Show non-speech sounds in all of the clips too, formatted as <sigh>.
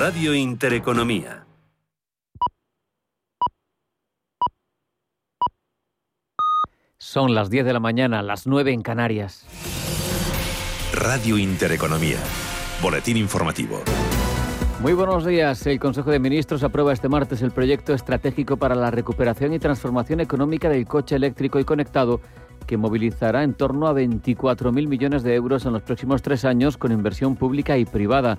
Radio Intereconomía. Son las 10 de la mañana, las 9 en Canarias. Radio Intereconomía. Boletín informativo. Muy buenos días. El Consejo de Ministros aprueba este martes el proyecto estratégico para la recuperación y transformación económica del coche eléctrico y conectado que movilizará en torno a 24.000 millones de euros en los próximos tres años con inversión pública y privada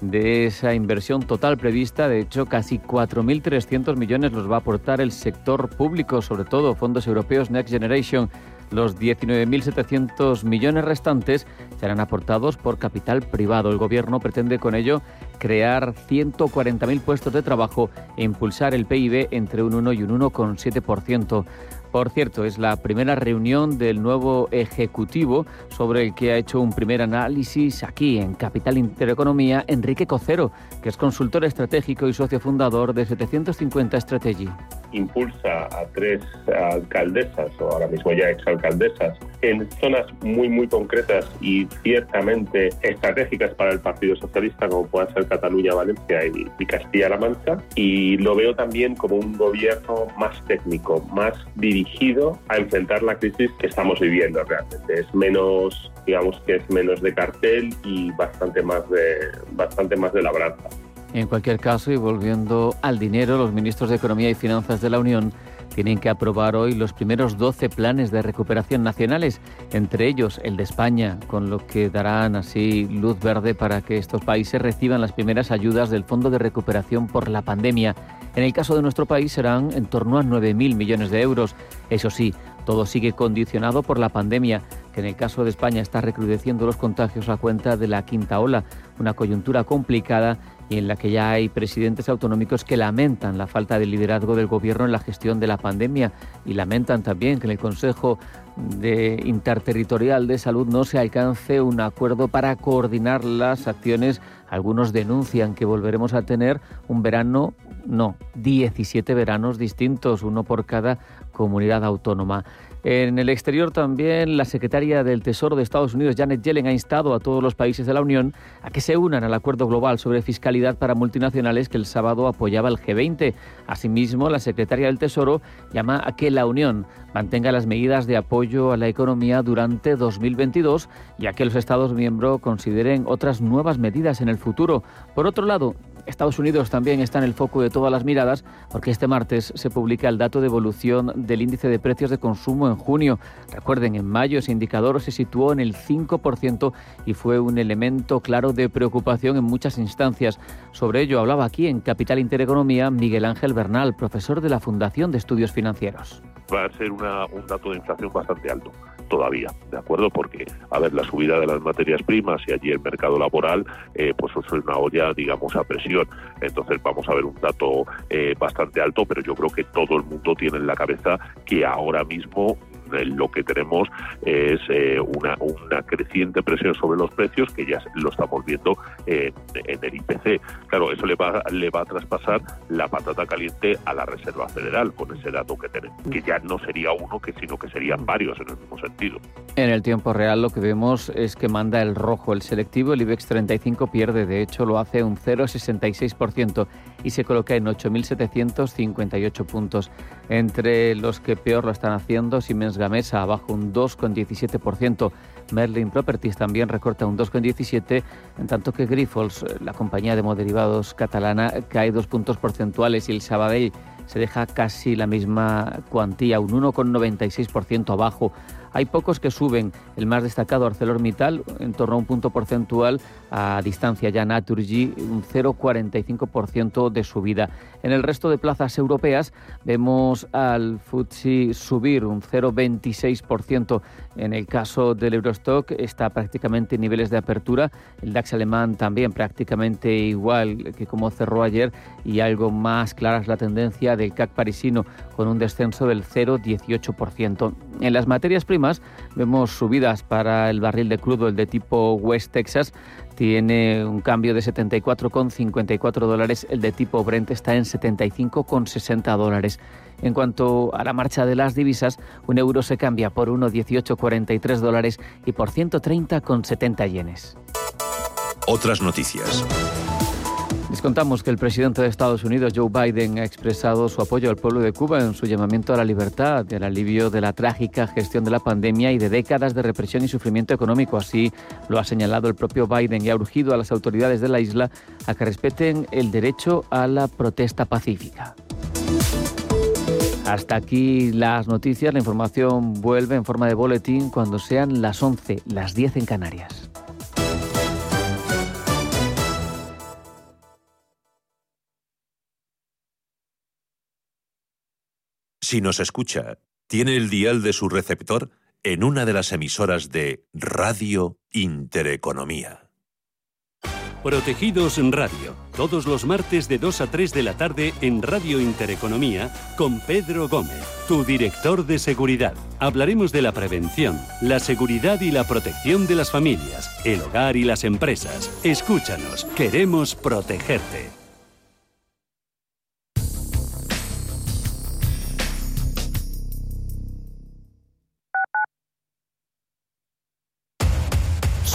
de esa inversión total prevista. De hecho, casi 4.300 millones los va a aportar el sector público, sobre todo fondos europeos Next Generation. Los 19.700 millones restantes serán aportados por capital privado. El Gobierno pretende con ello crear 140.000 puestos de trabajo e impulsar el PIB entre un 1 y un 1,7%. Por cierto, es la primera reunión del nuevo Ejecutivo sobre el que ha hecho un primer análisis aquí en Capital Intereconomía Enrique Cocero, que es consultor estratégico y socio fundador de 750 Strategy impulsa a tres alcaldesas, o ahora mismo ya exalcaldesas, en zonas muy, muy concretas y ciertamente estratégicas para el Partido Socialista, como puedan ser Cataluña, Valencia y, Castilla-La Mancha. Y lo veo también como un gobierno más técnico, más dirigido a enfrentar la crisis que estamos viviendo realmente. Es menos, digamos que es menos de cartel y bastante más de, bastante más de labranza. En cualquier caso, y volviendo al dinero, los ministros de Economía y Finanzas de la Unión tienen que aprobar hoy los primeros 12 planes de recuperación nacionales, entre ellos el de España, con lo que darán así luz verde para que estos países reciban las primeras ayudas del Fondo de Recuperación por la pandemia. En el caso de nuestro país serán en torno a 9.000 millones de euros. Eso sí, todo sigue condicionado por la pandemia, en el caso de España está recrudeciendo los contagios a cuenta de la quinta ola, una coyuntura complicada y en la que ya hay presidentes autonómicos que lamentan la falta de liderazgo del gobierno en la gestión de la pandemia y lamentan también que en el Consejo Interterritorial de Salud no se alcance un acuerdo para coordinar las acciones. Algunos denuncian que volveremos a tener un verano, no, 17 veranos distintos, uno por cada comunidad autónoma. En el exterior también la secretaria del Tesoro de Estados Unidos, Janet Yellen, ha instado a todos los países de la Unión a que se unan al acuerdo global sobre fiscalidad para multinacionales que el sábado apoyaba el G20. Asimismo, la secretaria del Tesoro llama a que la Unión mantenga las medidas de apoyo a la economía durante 2022 y a que los Estados miembros consideren otras nuevas medidas en el futuro. Por otro lado, Estados Unidos también está en el foco de todas las miradas porque este martes se publica el dato de evolución del índice de precios de consumo en junio. Recuerden, en mayo ese indicador se situó en el 5% y fue un elemento claro de preocupación en muchas instancias. Sobre ello hablaba aquí en Capital Intereconomía Miguel Ángel Bernal, profesor de la Fundación de Estudios Financieros. Va a ser un dato de inflación bastante alto todavía, ¿de acuerdo? Porque, a ver, la subida de las materias primas y allí el mercado laboral, eh, pues eso es una olla, digamos, a presión. Entonces vamos a ver un dato eh, bastante alto, pero yo creo que todo el mundo tiene en la cabeza que ahora mismo lo que tenemos es eh, una, una creciente presión sobre los precios que ya lo estamos viendo en el IPC. Claro, eso le va, le va a traspasar la patata caliente a la Reserva Federal con ese dato que tenemos, que ya no sería uno, que sino que serían varios en el mismo sentido. En el tiempo real lo que vemos es que manda el rojo, el selectivo, el IBEX 35 pierde, de hecho lo hace un 0,66% y se coloca en 8.758 puntos. Entre los que peor lo están haciendo, Siemens Gamesa abajo un 2,17%. Merlin Properties también recorta un 2,17, en tanto que Grifols, la compañía de moderivados catalana, cae dos puntos porcentuales y el Sabadell se deja casi la misma cuantía, un 1,96% abajo. Hay pocos que suben. El más destacado, ArcelorMittal, en torno a un punto porcentual. A distancia ya Naturgy, un 0,45% de subida. En el resto de plazas europeas vemos al FTSE subir un 0,26%. En el caso del Eurostock está prácticamente en niveles de apertura. El DAX alemán también prácticamente igual que como cerró ayer y algo más clara es la tendencia del CAC parisino con un descenso del 0,18%. En las materias primas vemos subidas para el barril de crudo, el de tipo West Texas, tiene un cambio de 74,54 dólares, el de tipo Brent está en 75,60 dólares. En cuanto a la marcha de las divisas, un euro se cambia por 1,1843 dólares y por 130,70 yenes. Otras noticias. Les contamos que el presidente de Estados Unidos, Joe Biden, ha expresado su apoyo al pueblo de Cuba en su llamamiento a la libertad al alivio de la trágica gestión de la pandemia y de décadas de represión y sufrimiento económico. Así lo ha señalado el propio Biden y ha urgido a las autoridades de la isla a que respeten el derecho a la protesta pacífica. Hasta aquí las noticias. La información vuelve en forma de boletín cuando sean las 11, las 10 en Canarias. Si nos escucha, tiene el dial de su receptor en una de las emisoras de Radio Intereconomía. Protegidos en Radio, todos los martes de 2 a 3 de la tarde en Radio Intereconomía con Pedro Gómez, tu director de seguridad. Hablaremos de la prevención, la seguridad y la protección de las familias, el hogar y las empresas. Escúchanos, queremos protegerte.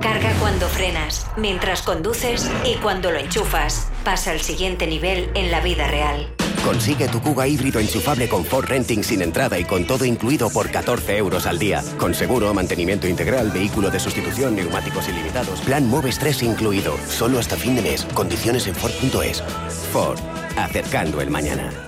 Carga cuando frenas, mientras conduces y cuando lo enchufas. Pasa al siguiente nivel en la vida real. Consigue tu Cuga híbrido enchufable con Ford Renting sin entrada y con todo incluido por 14 euros al día. Con seguro, mantenimiento integral, vehículo de sustitución, neumáticos ilimitados. Plan Moves 3 incluido. Solo hasta fin de mes. Condiciones en Ford.es. Ford. Acercando el mañana.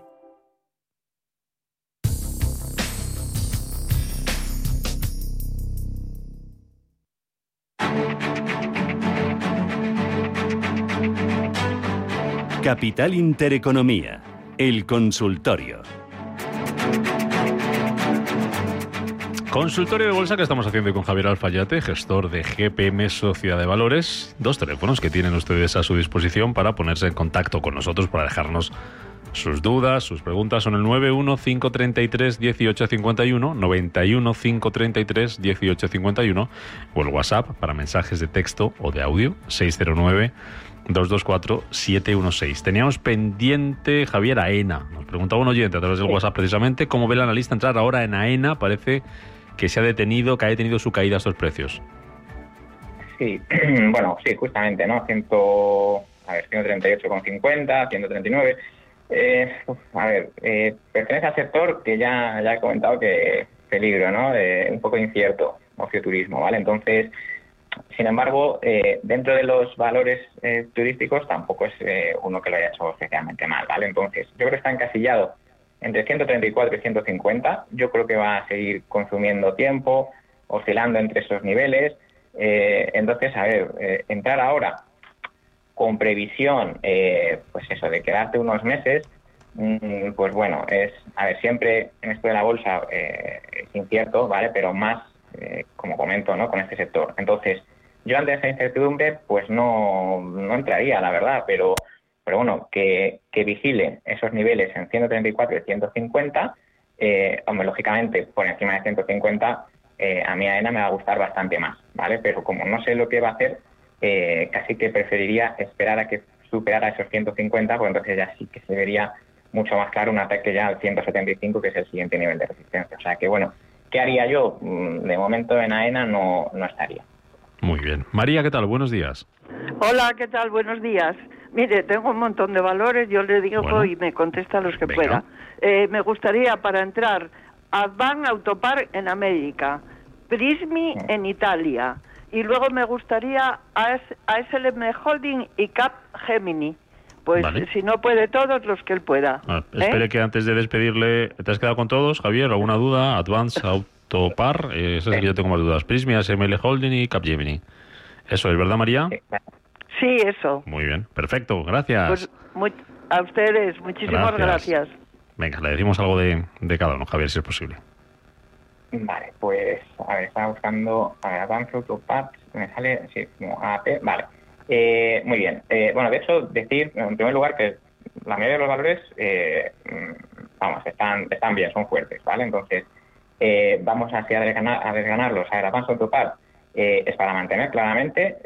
Capital Intereconomía, el consultorio. Consultorio de bolsa que estamos haciendo con Javier Alfayate, gestor de GPM Sociedad de Valores. Dos teléfonos que tienen ustedes a su disposición para ponerse en contacto con nosotros, para dejarnos sus dudas, sus preguntas. Son el 915331851, 915331851 o el WhatsApp para mensajes de texto o de audio 609 224-716. Teníamos pendiente Javier AENA. Nos preguntaba un oyente a través del WhatsApp precisamente cómo ve el analista entrar ahora en AENA. Parece que se ha detenido, que ha detenido su caída a estos precios. Sí, <clears throat> bueno, sí, justamente, ¿no? 100, a ver, 138,50, 139. Eh, a ver, eh, pertenece al sector que ya, ya he comentado que peligro, ¿no? un poco incierto, ocio turismo, ¿vale? Entonces, sin embargo, eh, dentro de los valores eh, turísticos tampoco es eh, uno que lo haya hecho especialmente mal, ¿vale? Entonces, yo creo que está encasillado entre 134 y 150. Yo creo que va a seguir consumiendo tiempo, oscilando entre esos niveles. entonces, a ver, entrar ahora con previsión, pues eso, de quedarte unos meses, mm, pues bueno, es, a ver, siempre en esto de la bolsa es incierto, ¿vale? Pero más eh, como comento, ¿no? con este sector. Entonces, yo ante esa incertidumbre, pues no, no entraría, la verdad, pero, pero bueno, que, que vigile esos niveles en 134 y 150, eh, hombre, lógicamente, por encima de 150, eh, a mí AENA me va a gustar bastante más, ¿vale? Pero como no sé lo que va a hacer, eh, casi que preferiría esperar a que superara esos 150, porque entonces ya sí que se vería mucho más claro un ataque ya al 175, que es el siguiente nivel de resistencia. O sea que, bueno, ¿qué haría yo? Mm, de momento en AENA no, no estaría. Muy bien. María, ¿qué tal? Buenos días. Hola, ¿qué tal? Buenos días. Mire, tengo un montón de valores, yo le digo y me contesta los que pueda. Eh, me gustaría para entrar Advan Autopar en América, Prismi en Italia y luego me gustaría ASLM Holding y Cap Gemini. Pues si no puede todos, los que él pueda. Ah, espere ¿eh? que antes de despedirle, ¿te has quedado con todos, Javier? ¿Alguna duda? Advance <laughs> Autopar, eh, eso es que yo tengo más dudas. Prismi, ASML Holding y Cap Gemini. Eso es, ¿verdad, María? Sí, eso. Muy bien, perfecto, gracias. Pues, a ustedes, muchísimas gracias. Venga, le decimos algo de, de cada uno, Javier, si es posible. Vale, pues, a ver, estaba buscando, a ver, Advanced Autopads, me sale, sí, como AP, vale. Eh, muy bien. Eh, bueno, de hecho, decir, en primer lugar, que la mayoría de los valores, eh, vamos, están, están bien, son fuertes, ¿vale? Entonces, vamos así a, desganar, a desganarlos. A ver, Advanced Autopad es para mantener claramente.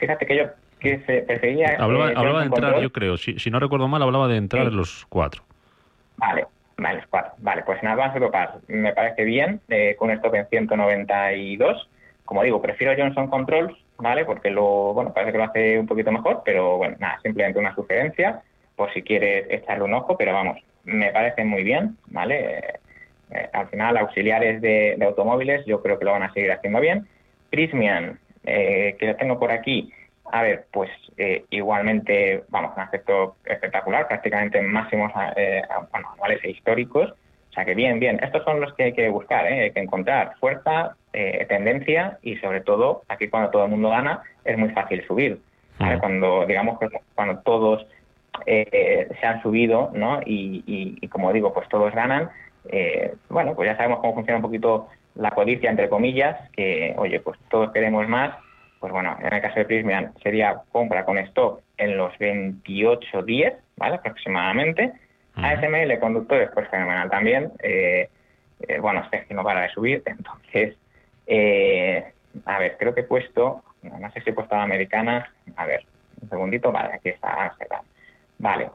fíjate que yo que prefería... Hablaba, hablaba de entrar, yo creo, si, si no recuerdo mal, hablaba de entrar en los cuatro. Vale, Vale, Vale, pues en Advanced Autopass me parece bien, eh, con un stop en 192. Como digo, prefiero Johnson Controls, ¿vale? Porque lo, bueno, parece que lo hace un poquito mejor, pero bueno, nada, simplemente una sugerencia, por si quieres echarle un ojo, pero vamos, me parece muy bien, ¿vale? Eh, al final, auxiliares de, automóviles, yo creo que lo van a seguir haciendo bien. Prismian, eh, que lo tengo por aquí, a ver, pues eh, igualmente, vamos, un aspecto espectacular, prácticamente máximos eh, anuales e históricos. O sea que bien, bien, estos son los que hay que buscar, ¿eh? hay que encontrar fuerza, eh, tendencia y sobre todo, aquí cuando todo el mundo gana, es muy fácil subir. Cuando, digamos, cuando todos se han subido, ¿no? Y, y, como digo, pues todos ganan, bueno, pues ya sabemos cómo funciona un poquito la codicia, entre comillas, que, oye, pues todos queremos más pues bueno, en el caso de Prismian sería compra con stop en los 28.10, ¿vale? Aproximadamente. ASML conductores, pues fenomenal también. Eh, eh, bueno, este que no para de subir, <laughs> entonces, eh, a ver, creo que he puesto, no sé si he puesto la americana, a ver, un segundito, vale, aquí está, Vale,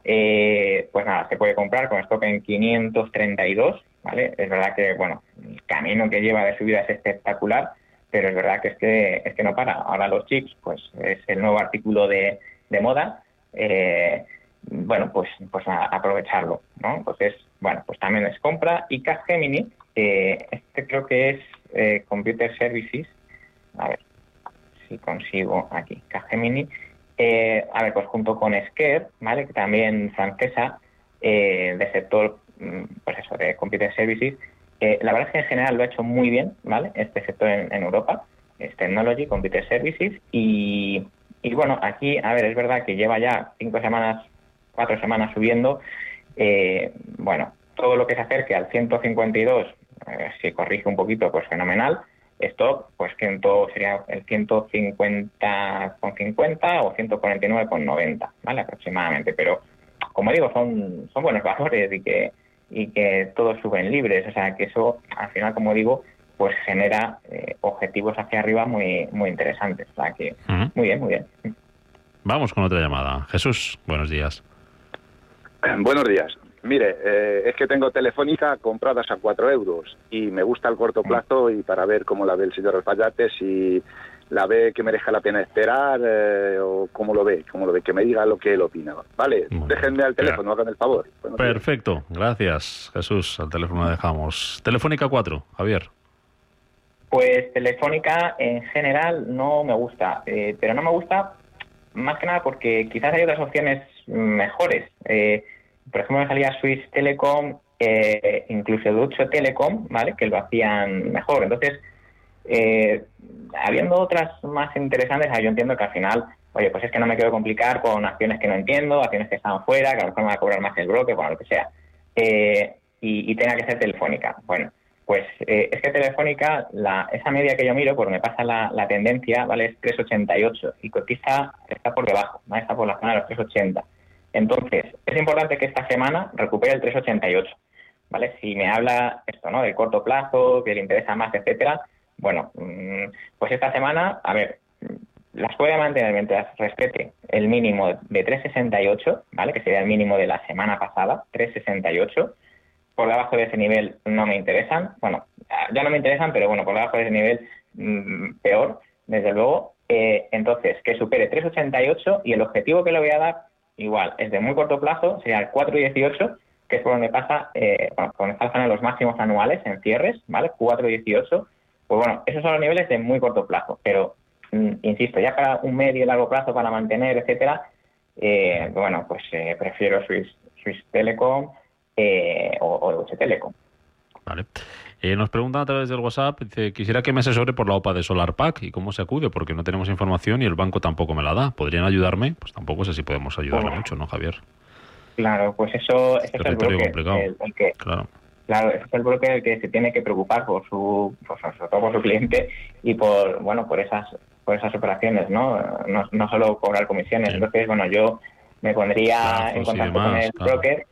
pues nada, se puede comprar con stop en 532, ¿vale? Es verdad que, bueno, el camino que lleva de subida es espectacular, pero es verdad que es que, es que no para. Ahora los chips, pues es el nuevo artículo de, de moda. Eh, bueno, pues, pues aprovecharlo, ¿no? Entonces, bueno, pues también es compra. Y Capgemini, eh, este creo que es eh, Computer Services. A ver si consigo aquí. Capgemini. Eh, a ver, pues junto con Sker, ¿vale? Que también francesa, eh, de sector, mm, pues eso, de Computer Services, eh, la verdad es que en general lo ha hecho muy bien, ¿vale? Este sector en, Europa, es Technology, Computer Services, y, bueno, aquí, a ver, es verdad que lleva ya cinco semanas, cuatro semanas subiendo, eh, bueno, todo lo que se acerque al 152, eh, si corrige un poquito, pues fenomenal, stop, pues todo sería el 150,50 o 149,90, ¿vale? Aproximadamente, pero como digo, son, son buenos valores y que y que todos suben libres. O sea, que eso, al final, como digo, pues genera eh, objetivos hacia arriba muy, muy interesantes. O sea, que muy bien, muy bien. Vamos con otra llamada. Jesús, buenos días. <clears throat> Buenos días. Mire, eh, es que tengo Telefónica compradas a 4 euros y me gusta el corto plazo y para ver cómo la ve el señor Alfayate, si la ve que merezca la pena esperar eh, o cómo lo ve, cómo lo ve, que me diga lo que él opina. Vale, déjenme al teléfono, hagan el favor. Perfecto, gracias Jesús, al teléfono dejamos. Telefónica 4, Javier. Pues Telefónica en general no me gusta, eh, pero no me gusta más que nada porque quizás hay otras opciones mejores. Eh, por ejemplo, me salía Swiss Telecom, incluso Deutsche Telecom, ¿vale? Que lo hacían mejor. Entonces, eh, habiendo otras más interesantes, yo entiendo que al final, oye, pues es que no me quiero complicar con acciones que no entiendo, acciones que están fuera, que a lo mejor me va a cobrar más el bloque, bueno, lo que sea, eh, y, tenga que ser telefónica. Bueno, pues eh, es que telefónica, la, esa media que yo miro, por me pasa la, tendencia, ¿vale? Es 3,88 y cotiza, está por debajo, ¿no? está por la zona de los 3,80. Entonces, es importante que esta semana recupere el 3,88 ¿vale? Si me habla esto, ¿no? Del corto plazo, que le interesa más, etcétera, bueno, mm, pues esta semana, a ver, las puede mantener mientras respete el mínimo de 368, ¿vale? Que sería el mínimo de la semana pasada, 368. Por debajo de ese nivel no me interesan. Bueno, ya no me interesan, pero bueno, por debajo de ese nivel mm, peor, desde luego. Eh, entonces, que supere 388 y el objetivo que le voy a dar, igual, es de muy corto plazo, sería el 418, que es por donde pasa, eh, bueno, por donde están los máximos anuales en cierres, ¿vale? 418. Pues bueno, esos son los niveles de muy corto plazo, pero mm, insisto, ya para un medio y largo plazo para mantener, etcétera, eh, bueno, pues eh, prefiero Swiss, Swiss Telecom eh, o, o Deutsche Telecom. Vale. Eh, nos preguntan a través del WhatsApp, dice, quisiera que me asesore por la OPA de SolarPack y cómo se acude, porque no tenemos información y el banco tampoco me la da. ¿Podrían ayudarme? Pues tampoco sé si podemos ayudarle mucho, ¿no, Javier? Claro, pues eso ese es el broker, el, el que, claro. Claro, ese es el broker el que se tiene que preocupar por su, por, sobre todo por su cliente y por, bueno, por esas, por esas operaciones, ¿no? No, no solo cobrar comisiones. Entonces, bueno, yo me pondría en contacto con el claro. broker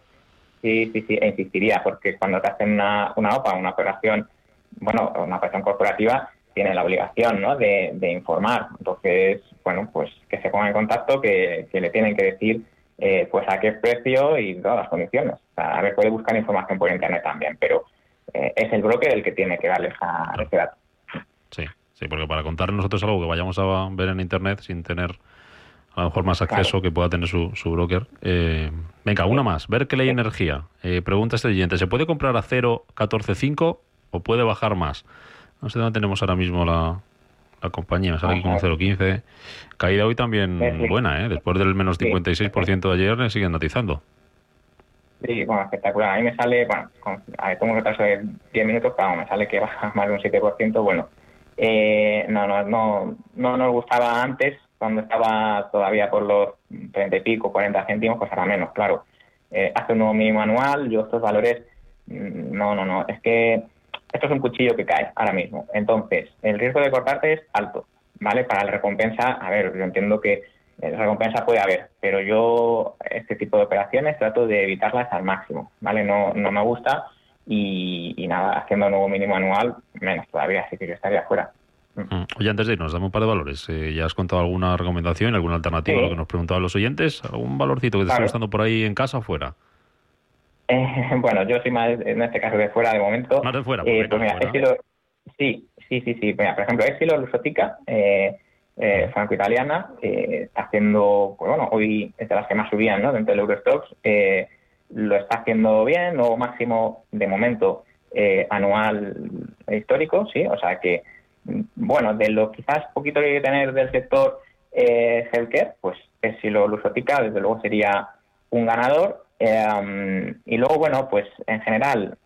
sí, sí, sí, e insistiría, porque cuando te hacen una, una OPA, una operación, bueno, una operación corporativa, tiene la obligación, ¿no? De, de informar. Entonces, bueno, pues que se ponga en contacto, que, que le tienen que decir eh, pues a qué precio y todas las condiciones. O sea, a ver, puede buscar información por internet también, pero eh, es el broker el que tiene que darle esa, ese dato. Sí, sí, porque para contar nosotros algo que vayamos a ver en internet sin tener a lo mejor más acceso que pueda tener su, su broker. Eh, venga, una más. Berkeley Energía. Eh, pregunta este oyente, ¿se puede comprar a 0.145 o puede bajar más? No sé dónde tenemos ahora mismo la, la compañía, me sale aquí como 0.15. Caída hoy también Sí. buena, ¿eh? Después del menos 56% de ayer, le siguen notizando. Sí, bueno, espectacular. A mí me sale, bueno, con, a ver, tengo un retraso de 10 minutos, pero me sale que baja <laughs> más de un 7%. Bueno, eh, no, no, no, no nos gustaba antes, cuando estaba todavía por los 30 y pico, 40 céntimos, pues ahora menos, claro. Eh, hace un nuevo mínimo anual, yo estos valores, mm, no, no, no, es que esto es un cuchillo que cae ahora mismo. Entonces, el riesgo de cortarte es alto, ¿vale? Para la recompensa, a ver, yo entiendo que eh, recompensa puede haber, pero yo este tipo de operaciones trato de evitarlas al máximo, ¿vale? No, no me gusta y, y nada, haciendo un nuevo mínimo anual, menos todavía, así que yo estaría fuera. Mm. Oye, antes de irnos, dame un par de valores. Eh, ¿Ya has contado alguna recomendación, alguna alternativa a Sí. lo que nos preguntaban los oyentes? ¿Algún valorcito que te esté Claro. gustando por ahí en casa o fuera? Eh, <laughs> bueno, yo soy más, en este caso, de fuera de momento. Más de fuera, Eh, pues mira. Exilo, sí, sí, sí, sí. Mira, por ejemplo, Exilo Lusotica, eh, eh, franco-italiana, eh, está haciendo, pues bueno, hoy es de las que más subían, ¿no? Dentro del Eurostox, eh, lo está haciendo bien, nuevo máximo de momento eh, anual histórico, sí, o sea que, bueno, de lo quizás poquito que hay que tener del sector eh, healthcare, pues Exilo Lusotica, desde luego sería un ganador. Eh, y luego, bueno, pues en general,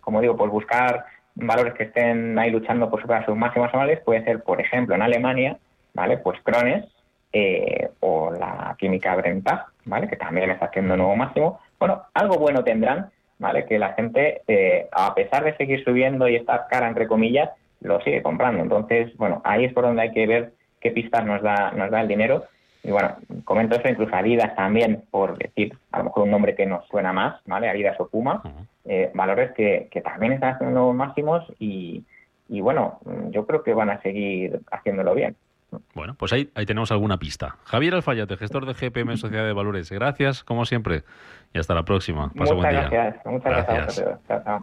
como digo, pues buscar valores que estén ahí luchando por superar sus máximas anuales puede ser, por ejemplo, en Alemania, ¿vale? Pues Crones eh, o la química Brentag, ¿vale? Que también está haciendo nuevo máximo. Bueno, algo bueno tendrán, ¿vale? Que la gente, eh, a pesar de seguir subiendo y estar cara, entre comillas, lo sigue comprando. Entonces, bueno, ahí es por donde hay que ver qué pistas nos da, nos da el dinero. Y bueno, comento eso incluso Adidas también, por decir a lo mejor un nombre que nos suena más, ¿vale? Adidas o Puma, eh, valores que, que también están haciendo máximos y, y bueno, yo creo que van a seguir haciéndolo bien. Bueno, pues ahí, ahí tenemos alguna pista. Javier Alfayate, gestor de GPM Sociedad de Valores. Gracias, como siempre, y hasta la próxima. Pasa muchas buen día. gracias, muchas gracias. Gracias.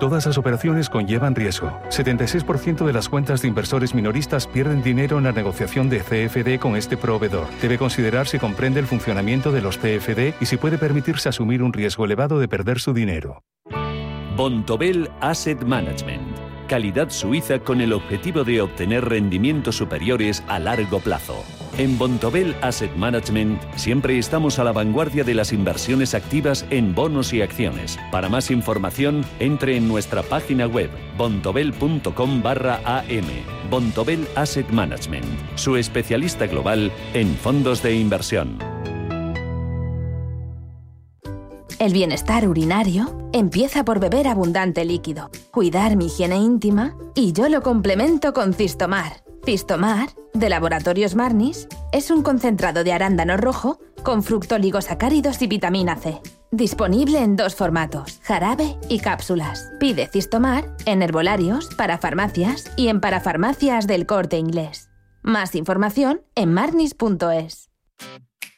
Todas las operaciones conllevan riesgo. 76% de las cuentas de inversores minoristas pierden dinero en la negociación de CFD con este proveedor. Debe considerar si comprende el funcionamiento de los CFD y si puede permitirse asumir un riesgo elevado de perder su dinero. Bontobel Asset Management. Calidad suiza con el objetivo de obtener rendimientos superiores a largo plazo. En Bontobel Asset Management siempre estamos a la vanguardia de las inversiones activas en bonos y acciones. Para más información, entre en nuestra página web bontobel.com barra am. Bontobel Asset Management, su especialista global en fondos de inversión. El bienestar urinario empieza por beber abundante líquido, cuidar mi higiene íntima y yo lo complemento con Cistomar. Cistomar, de Laboratorios Marnis, es un concentrado de arándano rojo con fructoligosacáridos y vitamina C. Disponible en dos formatos, jarabe y cápsulas. Pide Cistomar en herbolarios, para farmacias y en parafarmacias del corte inglés. Más información en marnis.es.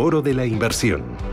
Foro de la Inversión.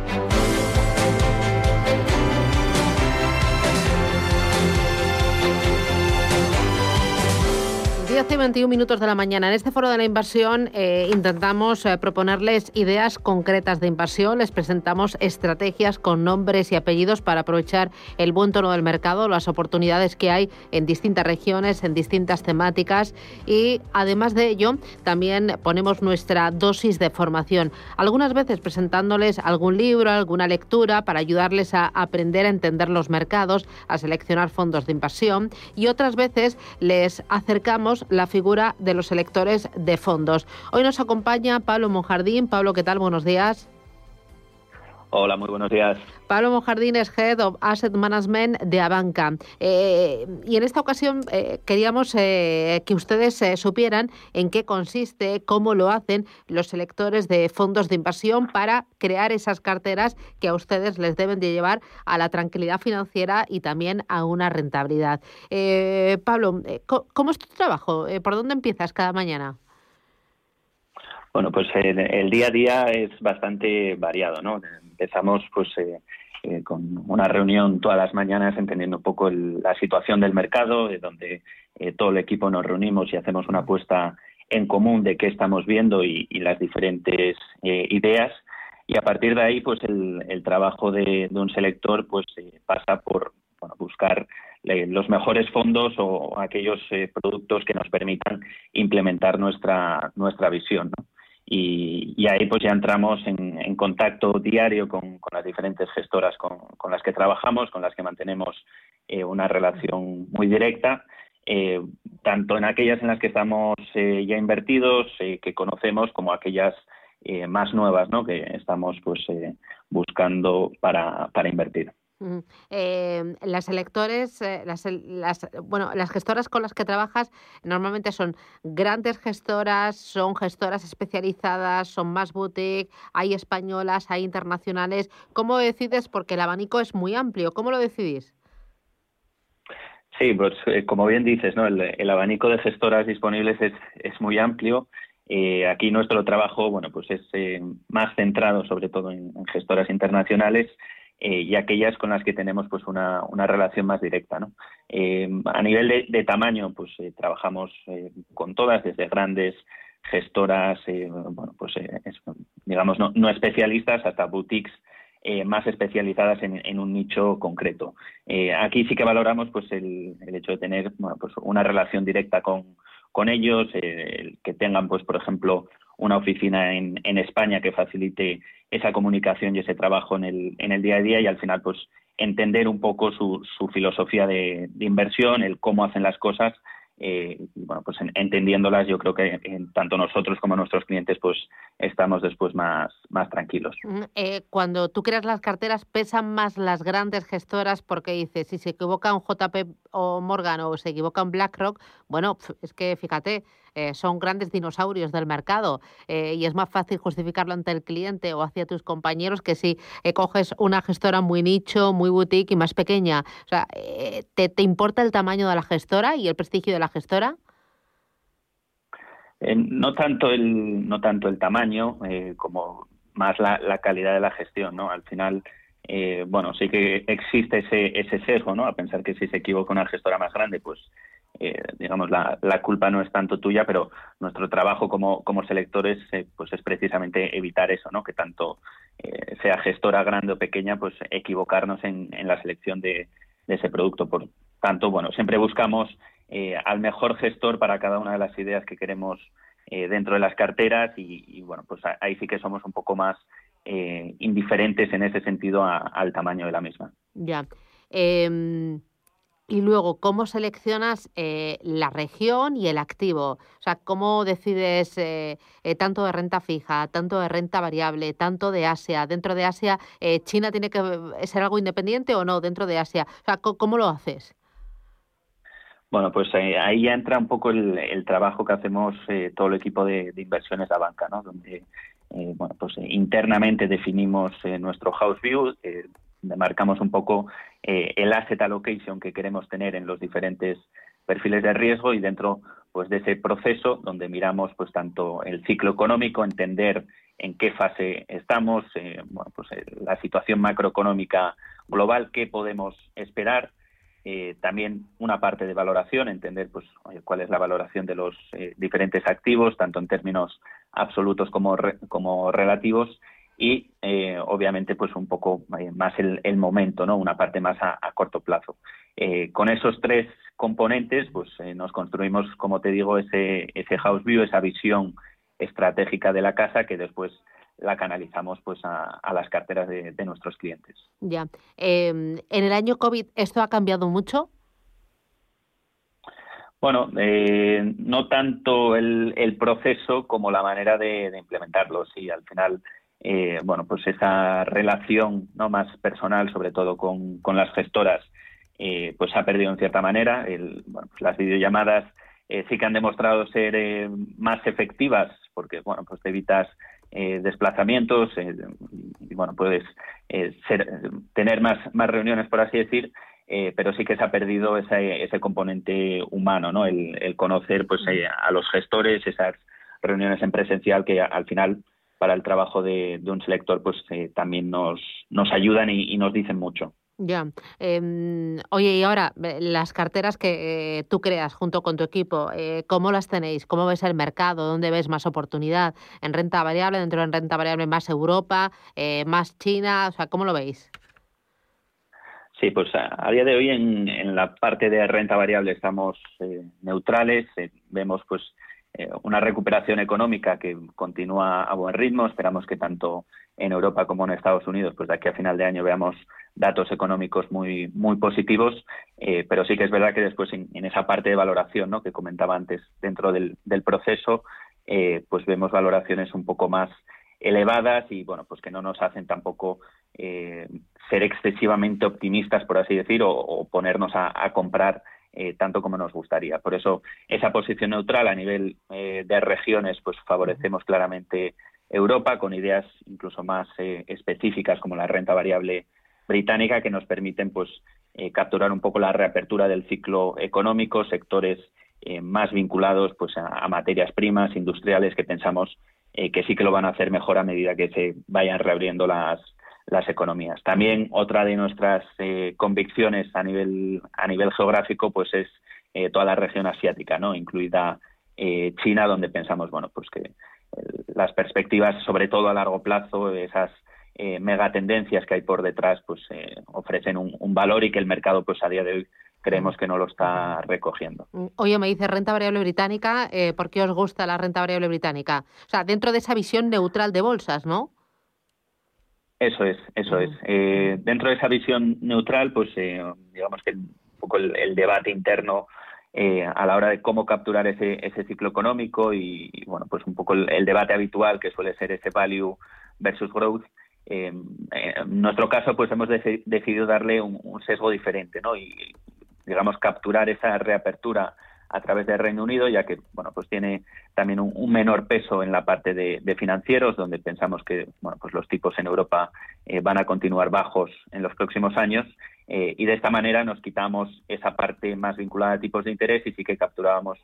10 y 21 minutos de la mañana. En este foro de la inversión eh, intentamos eh, proponerles ideas concretas de inversión. Les presentamos estrategias con nombres y apellidos para aprovechar el buen tono del mercado, las oportunidades que hay en distintas regiones, en distintas temáticas. Y además de ello, también ponemos nuestra dosis de formación. Algunas veces presentándoles algún libro, alguna lectura para ayudarles a aprender a entender los mercados, a seleccionar fondos de inversión. Y otras veces les acercamos la figura de los electores de fondos. Hoy nos acompaña Pablo Monjardín. Pablo, ¿qué tal? Buenos días. Hola, muy buenos días. Pablo Monjardín es Head of Asset Management de Abanca. Eh, y en esta ocasión eh, queríamos eh, que ustedes supieran en qué consiste, cómo lo hacen los electores de fondos de inversión para crear esas carteras que a ustedes les deben de llevar a la tranquilidad financiera y también a una rentabilidad. Pablo, ¿cómo es tu trabajo? ¿Por dónde empiezas cada mañana? Bueno, pues el, día a día es bastante variado, ¿no? Empezamos pues eh, eh, con una reunión todas las mañanas entendiendo un poco la situación del mercado, de donde eh, todo el equipo nos reunimos y hacemos una apuesta en común de qué estamos viendo y, las diferentes ideas. Y a partir de ahí, pues el, trabajo de, un selector pues pasa por buscar los mejores fondos o aquellos productos que nos permitan implementar nuestra nuestra visión. ¿no? Y, ahí pues ya entramos en, contacto diario con, las diferentes gestoras con, las que trabajamos, con las que mantenemos eh, una relación muy directa, eh, tanto en aquellas en las que estamos eh, ya invertidos, que conocemos, como aquellas más nuevas ¿no? que estamos pues buscando para invertir. Eh, las electores, eh, las, las, bueno, las gestoras con las que trabajas normalmente son grandes gestoras, son gestoras especializadas, son más boutique, hay españolas, hay internacionales. ¿Cómo decides? Porque el abanico es muy amplio. ¿Cómo lo decidís? Sí, pues eh, como bien dices, ¿no? el, abanico de gestoras disponibles es, es muy amplio. aquí nuestro trabajo, bueno, pues es más centrado sobre todo en gestoras internacionales eh, y aquellas con las que tenemos pues una, una relación más directa. ¿no? Eh, a nivel de, tamaño, pues eh, trabajamos con todas, desde grandes gestoras, bueno, pues digamos no, no, especialistas hasta boutiques más especializadas en, en, un nicho concreto. aquí sí que valoramos pues el, el hecho de tener pues una relación directa con, con ellos, que tengan pues por ejemplo una oficina en, en España que facilite esa comunicación y ese trabajo en el, en el día a día y al final pues entender un poco su, su filosofía de, inversión, el cómo hacen las cosas eh, y bueno pues entendiéndolas yo creo que tanto nosotros como nuestros clientes pues estamos después más más tranquilos. Mm, eh, cuando tú creas las carteras pesan más las grandes gestoras porque dices si se equivoca un JP o Morgan o se equivoca un BlackRock bueno es que fíjate eh, son grandes dinosaurios del mercado eh, y es más fácil justificarlo ante el cliente o hacia tus compañeros que si eh, coges una gestora muy nicho, muy boutique y más pequeña. O sea, ¿te, ¿te importa el tamaño de la gestora y el prestigio de la gestora? no tanto el no tanto el tamaño como más la, la, calidad de la gestión, ¿no? Al final, bueno, sí que existe ese, ese sesgo, ¿no? A pensar que si se equivoca una gestora más grande, pues eh, digamos, la, la, culpa no es tanto tuya, pero nuestro trabajo como, como selectores eh, pues es precisamente evitar eso, ¿no? que tanto eh, sea gestora grande o pequeña, pues equivocarnos en, la selección de, de, ese producto. Por tanto, bueno, siempre buscamos al mejor gestor para cada una de las ideas que queremos dentro de las carteras y, bueno, pues ahí sí que somos un poco más indiferentes en ese sentido al tamaño de la misma. Ya. Y luego, ¿cómo seleccionas eh, la región y el activo? O sea, ¿cómo decides eh, eh, tanto de renta fija, tanto de renta variable, tanto de Asia? Dentro de Asia, ¿China tiene que ser algo independiente o no dentro de Asia? O sea, ¿cómo lo haces? Bueno, pues ahí ya entra un poco el, trabajo que hacemos todo el equipo de, de, inversiones la banca, ¿no? Donde, bueno, pues internamente definimos nuestro house view, marcamos un poco eh, el asset allocation que queremos tener en los diferentes perfiles de riesgo y dentro pues de ese proceso donde miramos pues tanto el ciclo económico, entender en qué fase estamos, eh, pues eh, la situación macroeconómica global, qué podemos esperar, también una parte de valoración, entender pues cuál es la valoración de los diferentes activos, tanto en términos absolutos como, como relativos, y eh, obviamente pues un poco eh, más el, momento, ¿no? Una parte más a, corto plazo. Eh, con esos tres componentes pues nos construimos, como te digo, ese, ese house view, esa visión estratégica de la casa que después la canalizamos pues a, las carteras de, nuestros clientes. Ya. Em, en el año COVID, ¿esto ha cambiado mucho? Bueno, no tanto el, el, proceso como la manera de, de implementarlo. Sí, al final eh, bueno, pues esa relación no más personal, sobre todo con, las gestoras, eh, pues ha perdido en cierta manera. bueno, pues las videollamadas eh, sí que han demostrado ser más efectivas porque, bueno, pues te evitas desplazamientos y, bueno, puedes tener más, más reuniones, por así decir, pero sí que se ha perdido ese, ese componente humano, ¿no? El, el conocer pues a los gestores, esas reuniones en presencial que al final para el trabajo de, un selector, pues eh, también nos, nos ayudan y, nos dicen mucho. Ya. Em, oye, y ahora, las carteras que eh, tú creas junto con tu equipo, eh, ¿cómo las tenéis? ¿Cómo ves el mercado? ¿Dónde ves más oportunidad? ¿En renta variable? ¿Dentro de renta variable más Europa? ¿Más China? O sea, ¿cómo lo veis? Sí, pues a, día de hoy en, en, la parte de renta variable estamos neutrales. vemos pues eh, una recuperación económica que continúa a buen ritmo. Esperamos que tanto en Europa como en Estados Unidos, pues de aquí a final de año veamos datos económicos muy muy positivos, eh, pero sí que es verdad que después en, esa parte de valoración, ¿no? que comentaba antes dentro del, proceso, eh, pues vemos valoraciones un poco más elevadas y bueno, pues que no nos hacen tampoco ser excesivamente optimistas, por así decir, o, ponernos a comprar eh, tanto como nos gustaría. Por eso, esa posición neutral a nivel eh, de regiones, pues favorecemos claramente Europa con ideas incluso más eh, específicas como la renta variable británica que nos permiten pues capturar un poco la reapertura del ciclo económico, sectores más vinculados pues a, materias primas industriales que pensamos que sí que lo van a hacer mejor a medida que se vayan reabriendo las las economías. También otra de nuestras eh, convicciones a nivel a nivel geográfico pues es eh, toda la región asiática, ¿no? incluida eh, China, donde pensamos bueno pues que las perspectivas, sobre todo a largo plazo, esas megatendencias que hay por detrás, pues ofrecen un, valor y que el mercado pues a día de hoy creemos que no lo está recogiendo. Oye, me dice renta variable británica, ¿por qué os gusta la renta variable británica? O sea, dentro de esa visión neutral de bolsas, ¿no? Eso es, eso es. Eh, dentro de esa visión neutral, pues eh, digamos que un poco el, debate interno eh, a la hora de cómo capturar ese, ese ciclo económico y, bueno, pues un poco el, debate habitual que suele ser ese value versus growth. en nuestro caso, pues hemos decidido darle un, un, sesgo diferente, ¿no? Y digamos capturar esa reapertura a través del Reino Unido, ya que bueno pues tiene también un, menor peso en la parte de, financieros, donde pensamos que bueno pues los tipos en Europa eh, van a continuar bajos en los próximos años. Eh, y de esta manera nos quitamos esa parte más vinculada a tipos de interés y sí que capturábamos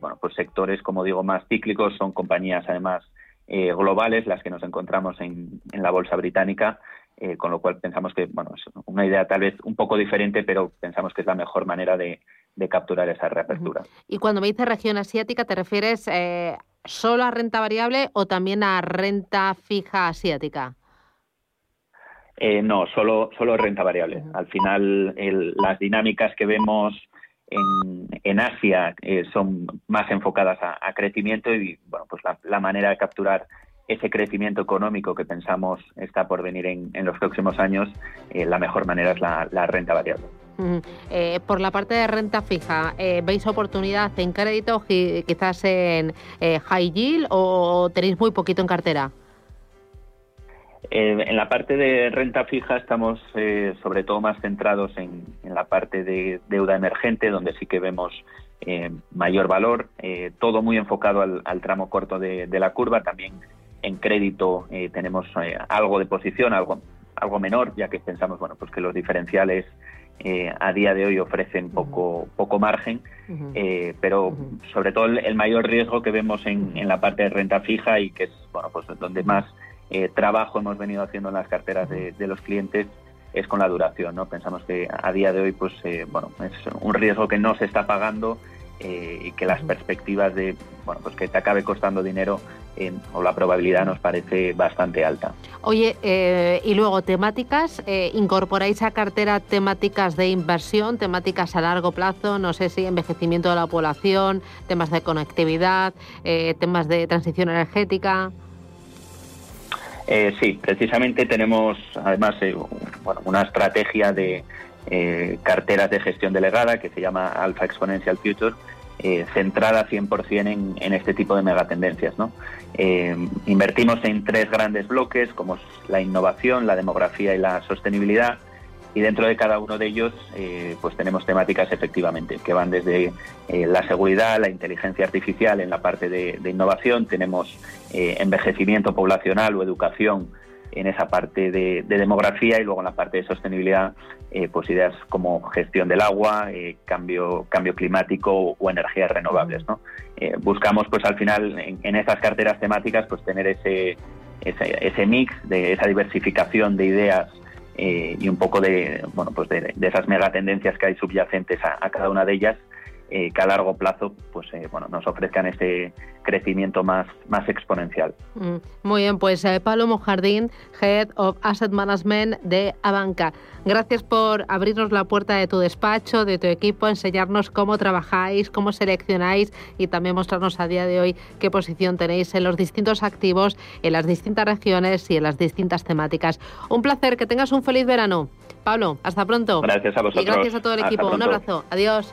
bueno, pues sectores, como digo, más cíclicos, son compañías además globales las que nos encontramos en, en la bolsa británica eh, con lo cual pensamos que bueno es una idea tal vez un poco diferente, pero pensamos que es la mejor manera de, capturar esa reapertura. Y cuando me dices región asiática, ¿te refieres eh, solo a renta variable o también a renta fija asiática? Eh, no, solo, solo renta variable. Al final, las dinámicas que vemos en, en Asia son más enfocadas a, crecimiento y bueno, pues la manera de capturar ese crecimiento económico que pensamos está por venir en, los próximos años, eh, la mejor manera es la, renta variable. Eh, por la parte de renta fija, eh, ¿veis oportunidad en crédito, quizás en high yield o tenéis muy poquito en cartera? en la parte de renta fija estamos sobre todo más centrados en, la parte de deuda emergente, donde sí que vemos mayor valor, todo muy enfocado al, tramo corto de, de, la curva, también en crédito eh, tenemos eh, algo de posición, algo, algo menor, ya que pensamos bueno, pues que los diferenciales eh, a día de hoy ofrecen poco, poco margen, pero sobre todo el, mayor riesgo que vemos en, en, la parte de renta fija y que es bueno, pues donde más trabajo hemos venido haciendo en las carteras de, de, los clientes es con la duración. ¿no? Pensamos que a día de hoy pues, bueno, es un riesgo que no se está pagando y que las perspectivas de bueno, pues que te acabe costando dinero o la probabilidad nos parece bastante alta. Oye, eh, y luego temáticas, eh, ¿incorporáis a cartera temáticas de inversión, temáticas a largo plazo? No sé si envejecimiento de la población, temas de conectividad, eh, temas de transición energética. sí, precisamente tenemos además bueno, una estrategia de carteras de gestión delegada que se llama Alpha Exponential Future eh, centrada 100% en, en este tipo de megatendencias. ¿no? Eh, invertimos en tres grandes bloques, como la innovación, la demografía y la sostenibilidad, y dentro de cada uno de ellos eh, pues tenemos temáticas efectivamente que van desde la seguridad, la inteligencia artificial en la parte de innovación, tenemos envejecimiento poblacional o educación en esa parte de, demografía y luego en la parte de sostenibilidad, eh, pues ideas como gestión del agua, eh, cambio, cambio climático o energías renovables. ¿no? Eh, buscamos pues al final en, en, estas carteras temáticas pues tener ese, ese, mix, de esa diversificación de ideas y un poco de, bueno, pues de, esas megatendencias que hay subyacentes a cada una de ellas eh, que a largo plazo pues eh, bueno nos ofrezcan ese crecimiento más, más exponencial. Mm, muy bien, pues eh, Pablo Mojardín, Head of Asset Management de Abanca. Gracias por abrirnos la puerta de tu despacho, de tu equipo, enseñarnos cómo trabajáis, cómo seleccionáis y también mostrarnos a día de hoy qué posición tenéis en los distintos activos, en las distintas regiones y en las distintas temáticas. Un placer, que tengas un feliz verano. Pablo, hasta pronto. Gracias a vosotros. Y gracias a todo el equipo. Un abrazo. Adiós.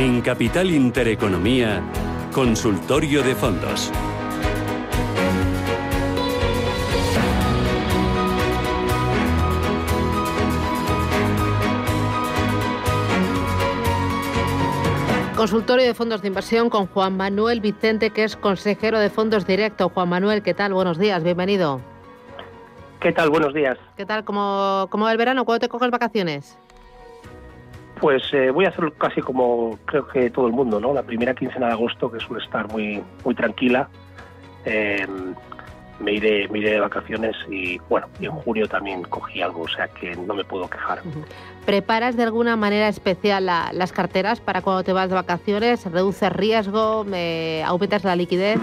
En Capital Intereconomía, Consultorio de Fondos. Consultorio de Fondos de Inversión con Juan Manuel Vicente, que es consejero de Fondos Directo. Juan Manuel, ¿qué tal? Buenos días, bienvenido. ¿Qué tal? Buenos días. ¿Qué tal? ¿Cómo, cómo va el verano? ¿Cuándo te coges vacaciones? Pues eh, voy a hacerlo casi como creo que todo el mundo, ¿no? La primera quincena de agosto, que suele estar muy, muy tranquila. Eh, me iré, me iré de vacaciones y bueno, en junio también cogí algo, o sea que no me puedo quejar. ¿Preparas de alguna manera especial las carteras para cuando te vas de vacaciones? ¿Reduces riesgo? Me, ¿Aumentas la liquidez?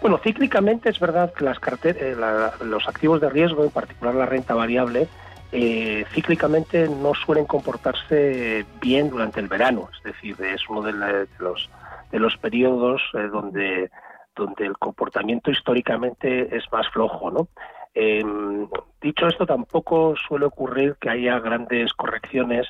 Bueno, cíclicamente es verdad que las carteras, eh, los activos de riesgo, en particular la renta variable, eh, cíclicamente no suelen comportarse bien durante el verano. Es decir, es uno de, los, de los periodos eh, donde donde el comportamiento históricamente es más flojo, ¿no? Em, dicho esto, tampoco suele ocurrir que haya grandes correcciones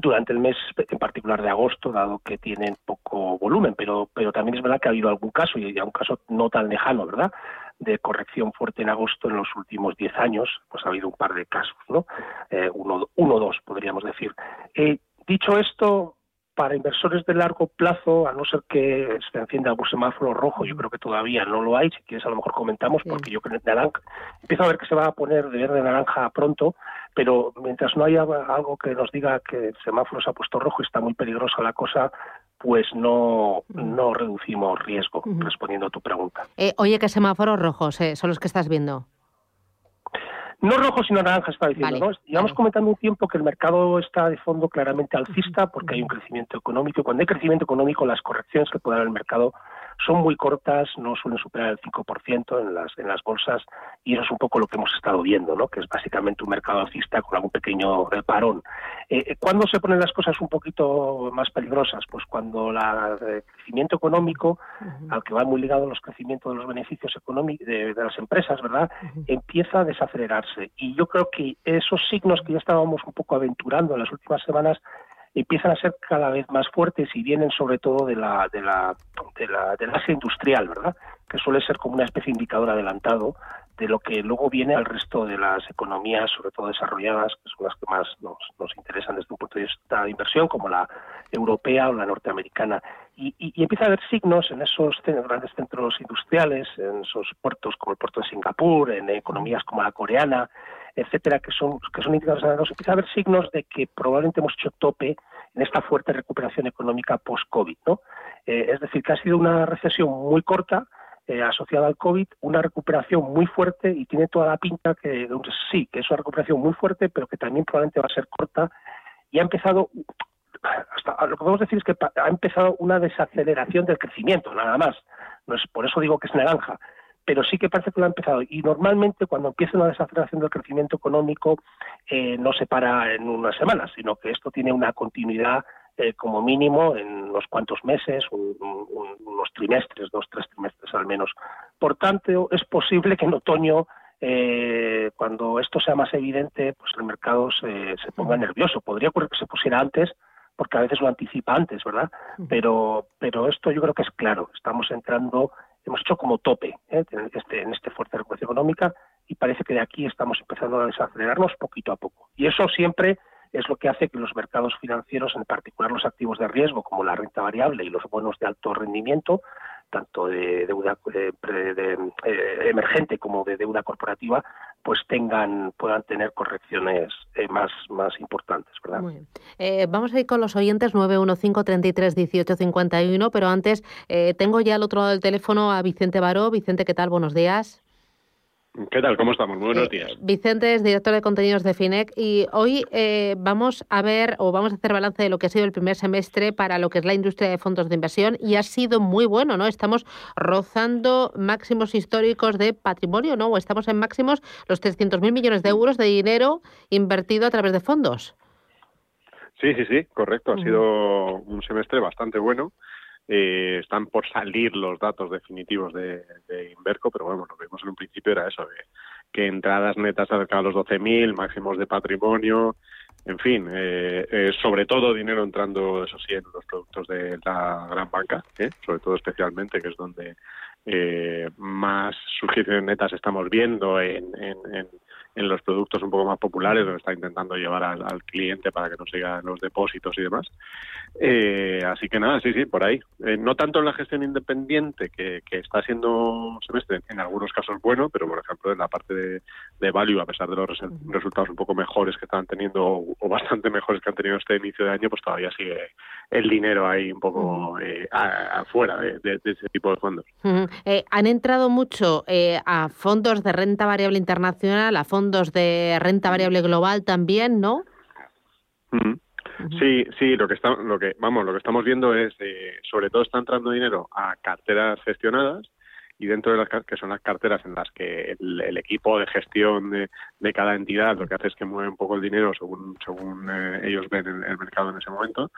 durante el mes, en particular de agosto, dado que tienen poco volumen, pero, pero también es verdad que ha habido algún caso, y un caso no tan lejano, ¿verdad?, de corrección fuerte en agosto en los últimos 10 años, pues ha habido un par de casos, ¿no? Eh, uno o dos, podríamos decir. Eh, dicho esto, para inversores de largo plazo, a no ser que se encienda algún semáforo rojo, yo creo que todavía no lo hay, si quieres a lo mejor comentamos, porque yo creo que naranja, empiezo a ver que se va a poner de verde naranja pronto, pero mientras no haya algo que nos diga que el semáforo se ha puesto rojo y está muy peligrosa la cosa, pues no, no reducimos riesgo, respondiendo a tu pregunta. Eh, oye, ¿qué semáforos rojos eh, son los que estás viendo? No rojo, sino naranja, está diciendo. ¿no? Llevamos comentando un tiempo que el mercado está de fondo claramente alcista porque hay un crecimiento económico. Cuando hay crecimiento económico, las correcciones que puede dar el mercado son muy cortas, no suelen superar el 5% en las, en las bolsas y eso es un poco lo que hemos estado viendo, ¿no? que es básicamente un mercado alcista con algún pequeño eh, parón. Eh, eh, ¿Cuándo se ponen las cosas un poquito más peligrosas? Pues cuando el crecimiento económico, al que va muy ligado los crecimientos de los beneficios económicos de, las empresas, ¿verdad? empieza a desacelerarse. Y yo creo que esos signos que ya estábamos un poco aventurando en las últimas semanas empiezan a ser cada vez más fuertes y vienen sobre todo de la de la de la del Asia industrial, ¿verdad? Que suele ser como una especie de indicador adelantado de lo que luego viene al resto de las economías, sobre todo desarrolladas, que son las que más nos, nos interesan desde un punto de vista de inversión, como la europea o la norteamericana. Y, y, empieza a haber signos en esos grandes centros industriales, en esos puertos como el puerto de Singapur, en economías como la coreana, etcétera, que son, que son indicadores empieza a haber signos de que probablemente hemos hecho tope en esta fuerte recuperación económica post-COVID. ¿no? Eh, es decir, que ha sido una recesión muy corta, eh, asociada al COVID, una recuperación muy fuerte y tiene toda la pinta que sí, que es una recuperación muy fuerte, pero que también probablemente va a ser corta y ha empezado hasta lo que podemos decir es que ha empezado una desaceleración del crecimiento, nada más. No es, por eso digo que es naranja pero sí que parece que lo ha empezado. Y normalmente cuando empieza una desaceleración del crecimiento económico eh, no se para en unas semanas, sino que esto tiene una continuidad eh, como mínimo en unos cuantos meses, unos trimestres, dos, tres trimestres al menos. Por tanto, es posible que en otoño eh, cuando esto sea más evidente, pues el mercado se, se, ponga nervioso. Podría ocurrir que se pusiera antes, porque a veces lo anticipa antes, ¿verdad? Pero, pero esto yo creo que es claro. Estamos entrando hemos hecho como tope ¿eh? en, este, en este fuerte recuperación económica y parece que de aquí estamos empezando a desacelerarnos poquito a poco. Y eso siempre es lo que hace que los mercados financieros, en particular los activos de riesgo como la renta variable y los bonos de alto rendimiento, tanto de deuda de, eh, emergente como de deuda corporativa, pues tengan puedan tener correcciones eh, más más importantes, ¿verdad? Eh, vamos a ir con los oyentes 915 33 18 51, pero antes tengo ya al otro lado del teléfono a Vicente Baró. Vicente, ¿qué tal? Buenos días. ¿Qué tal? ¿Cómo estamos? Muy buenos eh, días. Vicente es director de contenidos de FINEC y hoy eh, vamos a ver o vamos a hacer balance de lo que ha sido el primer semestre para lo que es la industria de fondos de inversión y ha sido muy bueno, ¿no? Estamos rozando máximos históricos de patrimonio, ¿no? O estamos en máximos los 300.000 millones de euros de dinero invertido a través de fondos. Sí, sí, sí, correcto. Ha sido un semestre bastante bueno. Eh, están por salir los datos definitivos de, Inverco, pero bueno, lo que vimos en un principio era eso, que entradas netas cerca de los 12.000, máximos de patrimonio, en fin, eh, eh, sobre todo dinero entrando, eso sí, en los productos de la gran banca, ¿eh? sobre todo especialmente, que es donde más sujeciones netas estamos viendo en, en, en los productos un poco más populares, donde está intentando llevar al, cliente para que no sigan los depósitos y demás. Eh, así que nada, sí, sí, por ahí. Eh, no tanto en la gestión independiente, que, está siendo semestre en algunos casos bueno, pero por ejemplo en la parte de, de value, a pesar de los resultados un poco mejores que están teniendo o, bastante mejores que han tenido este inicio de año, pues todavía sigue el dinero ahí un poco eh, afuera de, ese tipo de fondos. han entrado mucho a fondos de renta variable internacional, a fondos fondos de renta variable global también, ¿no? Sí, sí, lo que está, lo que vamos, lo que estamos viendo es, eh, sobre todo está entrando dinero a carteras gestionadas y dentro de las que son las carteras en las que el, equipo de gestión de, cada entidad lo que hace es que mueve un poco el dinero según según eh, ellos ven el, el, mercado en ese momento.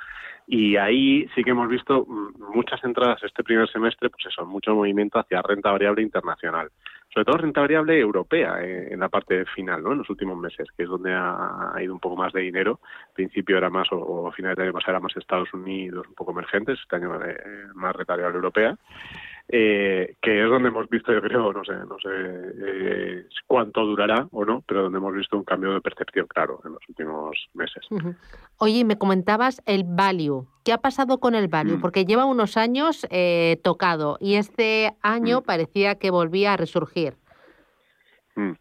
Y ahí sí que hemos visto mm, muchas entradas este primer semestre pues eso mucho movimiento hacia renta variable internacional sobre todo renta variable europea eh, en la parte final, ¿no? En los últimos meses, que es donde ha, ido un poco más de dinero. Al principio era más, o, a finales de año pasado era más Estados Unidos, un poco emergentes, este año eh, más renta variable europea eh, que es donde hemos visto, yo creo, no sé, no sé eh, cuánto durará o no, pero donde hemos visto un cambio de percepción claro en los últimos meses. Oye, me comentabas el value. ¿Qué ha pasado con el value? Mm. Porque lleva unos años eh, tocado y este año mm. parecía que volvía a resurgir. Mm.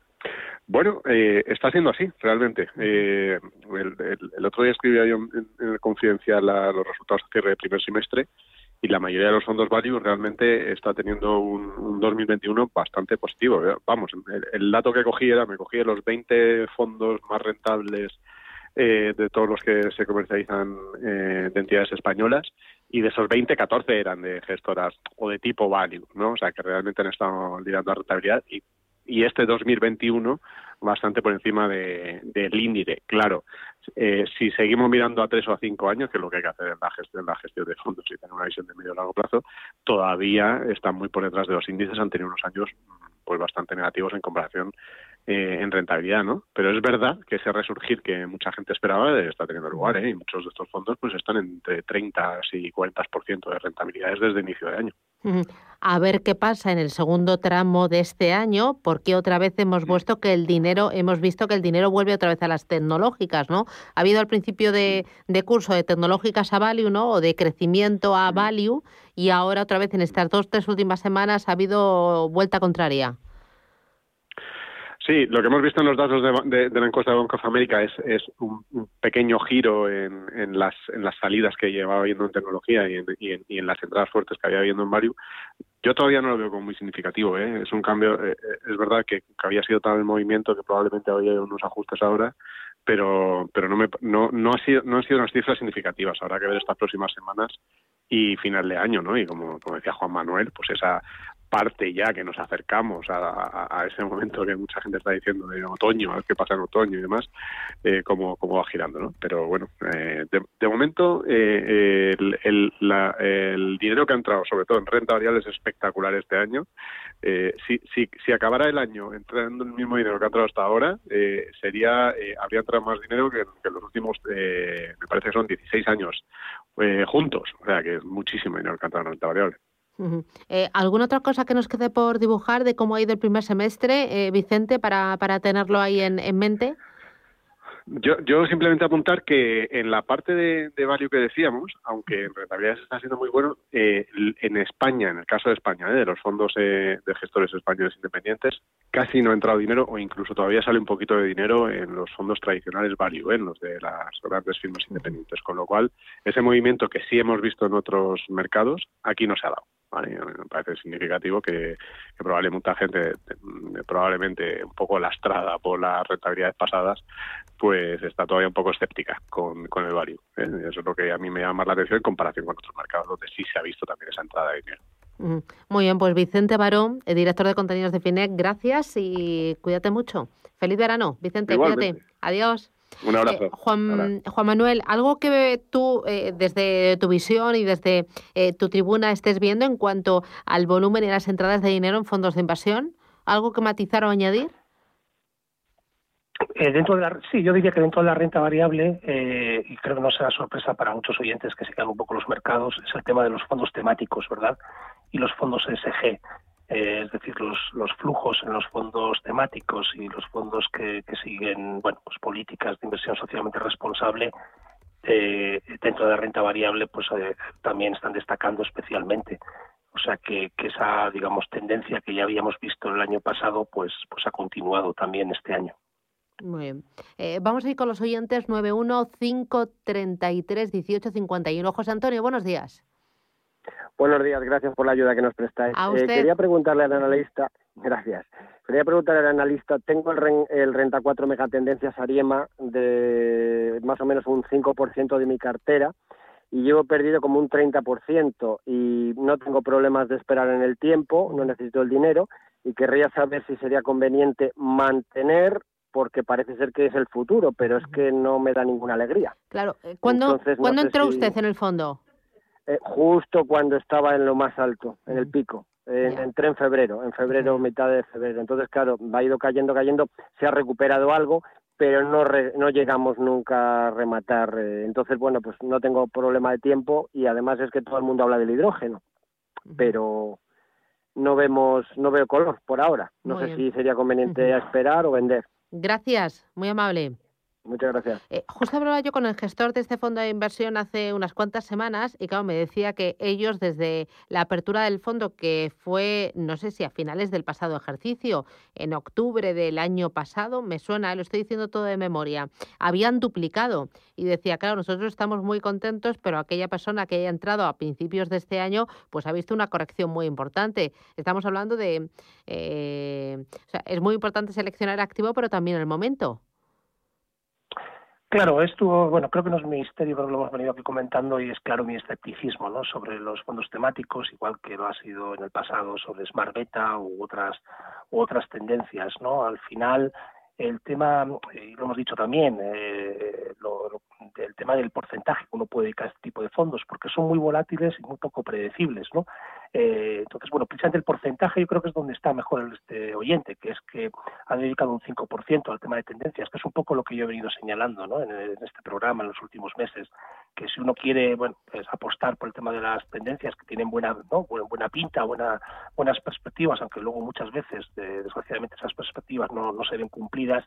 Bueno, eh, está siendo así, realmente. Eh, el, otro día escribía yo en, el Confidencial los resultados de cierre del primer semestre y la mayoría de los fondos value realmente está teniendo un, 2021 bastante positivo. ¿eh? Vamos, el, dato que cogí era, me cogí los 20 fondos más rentables eh, de todos los que se comercializan eh, de entidades españolas y de esos 20, 14 eran de gestoras o de tipo value, ¿no? O sea, que realmente han estado liderando la rentabilidad y, y este 2021 bastante por encima de, del índice. Claro, eh, si seguimos mirando a tres o a cinco años, que es lo que hay que hacer en la gestión, la gestión de fondos y tener una visión de medio y largo plazo, todavía están muy por detrás de los índices, han tenido unos años pues bastante negativos en comparación eh, en rentabilidad, ¿no? Pero es verdad que ese resurgir que mucha gente esperaba está teniendo lugar, ¿eh? Y muchos de estos fondos pues están entre 30 y 40% de rentabilidades desde inicio de año. A ver qué pasa en el segundo tramo de este año, porque otra vez hemos visto que el dinero, hemos visto que el dinero vuelve otra vez a las tecnológicas, ¿no? Ha habido al principio de, de curso de tecnológicas a value, ¿no? O de crecimiento a value, y ahora otra vez en estas dos, tres últimas semanas ha habido vuelta contraria. Sí, lo que hemos visto en los datos de, la encuesta de Bank of America es, es un, pequeño giro en, las, en las salidas que llevaba habiendo en tecnología y en, y en, las entradas fuertes que había habiendo en Value. Yo todavía no lo veo como muy significativo. ¿eh? Es un cambio, eh, eh, es verdad que, había sido tal el movimiento que probablemente había unos ajustes ahora, pero pero no, me, no, no, ha sido, no han sido unas cifras significativas. Habrá que ver estas próximas semanas y final de año, ¿no? Y como, como decía Juan Manuel, pues esa parte ya que nos acercamos a, ese momento que mucha gente está diciendo de otoño, a ver qué pasa en otoño y demás, eh, cómo, va girando, ¿no? Pero bueno, eh, de, momento eh, el, el, dinero que ha entrado, sobre todo en renta variable, es espectacular este año. Eh, si, si, si acabara el año entrando el mismo dinero que ha entrado hasta ahora, sería habría entrado más dinero que, que los últimos, me parece que son 16 años juntos, o sea que es muchísimo dinero que ha entrado en renta variable. Eh, ¿Alguna otra cosa que nos quede por dibujar de cómo ha ido el primer semestre, eh, Vicente, para, para tenerlo ahí en, en mente? Yo, yo simplemente apuntar que en la parte de, de value que decíamos, aunque en rentabilidad está siendo muy bueno, eh, en España, en el caso de España, de los fondos de gestores españoles independientes, casi no ha entrado dinero o incluso todavía sale un poquito de dinero en los fondos tradicionales value, en los de las grandes firmas independientes. Con lo cual, ese movimiento que sí hemos visto en otros mercados, aquí no se ha dado. Me parece significativo que, probablemente mucha gente, probablemente un poco lastrada por las rentabilidades pasadas, pues está todavía un poco escéptica con, con el value. ¿eh? Eso es lo que a mí me llama más la atención en comparación con otros mercados donde sí se ha visto también esa entrada de dinero. Muy bien, pues Vicente Barón, el director de contenidos de FINEC, gracias y cuídate mucho. Feliz verano, Vicente, cuídate. Adiós. Un abrazo. Eh, Juan, Juan, Manuel, algo que tú, eh, desde tu visión y desde eh, tu tribuna, estés viendo en cuanto al volumen y las entradas de dinero en fondos de inversión, ¿algo que matizar o añadir? Eh, dentro de la, sí, yo diría que dentro de la renta variable, eh, y creo que no será sorpresa para muchos oyentes que sigan un poco los mercados, es el tema de los fondos temáticos, ¿verdad? Y los fondos SG, eh, es decir, los, los flujos en los fondos temáticos y los fondos que, que siguen, bueno, pues políticas de inversión socialmente responsable dentro de renta variable, pues también están destacando especialmente. O sea que, que, esa, digamos, tendencia que ya habíamos visto el año pasado, pues, pues ha continuado también este año. Muy bien. Eh, vamos a ir con los oyentes 915331851. José Antonio, buenos días. Buenos días, gracias por la ayuda que nos prestáis. Eh, quería preguntarle al analista, gracias. Quería preguntarle al analista, tengo el, el Renta 4 Megatendencias Ariema de más o menos un 5% de mi cartera y llevo perdido como un 30% y no tengo problemas de esperar en el tiempo, no necesito el dinero y querría saber si sería conveniente mantener porque parece ser que es el futuro, pero es que no me da ninguna alegría. Claro, eh, ¿cuándo, entró usted en el fondo? Eh, justo cuando estaba en lo más alto, en el pico. entré en febrero, en febrero, mitad de febrero. Entonces, claro, ha ido cayendo, cayendo, se ha recuperado algo, pero no, no llegamos nunca a rematar. Eh, entonces, bueno, pues no tengo problema de tiempo y además es que todo el mundo habla del hidrógeno, pero no vemos, no veo color por ahora. No sé si sería conveniente esperar o vender. Gracias, muy amable. Muchas gracias. Eh, justo hablaba yo con el gestor de este fondo de inversión hace unas cuantas semanas y claro, me decía que ellos desde la apertura del fondo, que fue, no sé si a finales del pasado ejercicio, en octubre del año pasado, me suena, lo estoy diciendo todo de memoria, habían duplicado. Y decía, claro, nosotros estamos muy contentos, pero aquella persona que haya entrado a principios de este año, pues ha visto una corrección muy importante. Estamos hablando de... Eh, es muy importante seleccionar activo, pero también el momento. Claro, esto, bueno, creo que no es mi misterio, pero lo hemos venido aquí comentando y es claro mi escepticismo ¿no? sobre los fondos temáticos, igual que lo ha sido en el pasado sobre Smart Beta u otras, u otras tendencias. ¿no? Al final, el tema, y lo hemos dicho también, eh, el tema del porcentaje que uno puede dedicar a este tipo de fondos, porque son muy volátiles y muy poco predecibles, ¿no? Eh, entonces, bueno, precisamente el porcentaje yo creo que es donde está mejor este oyente, que es que ha dedicado un 5% al tema de tendencias, que es un poco lo que yo he venido señalando ¿no? en, este programa en los últimos meses, que si uno quiere bueno, pues apostar por el tema de las tendencias que tienen buena ¿no? buena pinta, buena, buenas perspectivas, aunque luego muchas veces, desgraciadamente, esas perspectivas no, no se ven cumplidas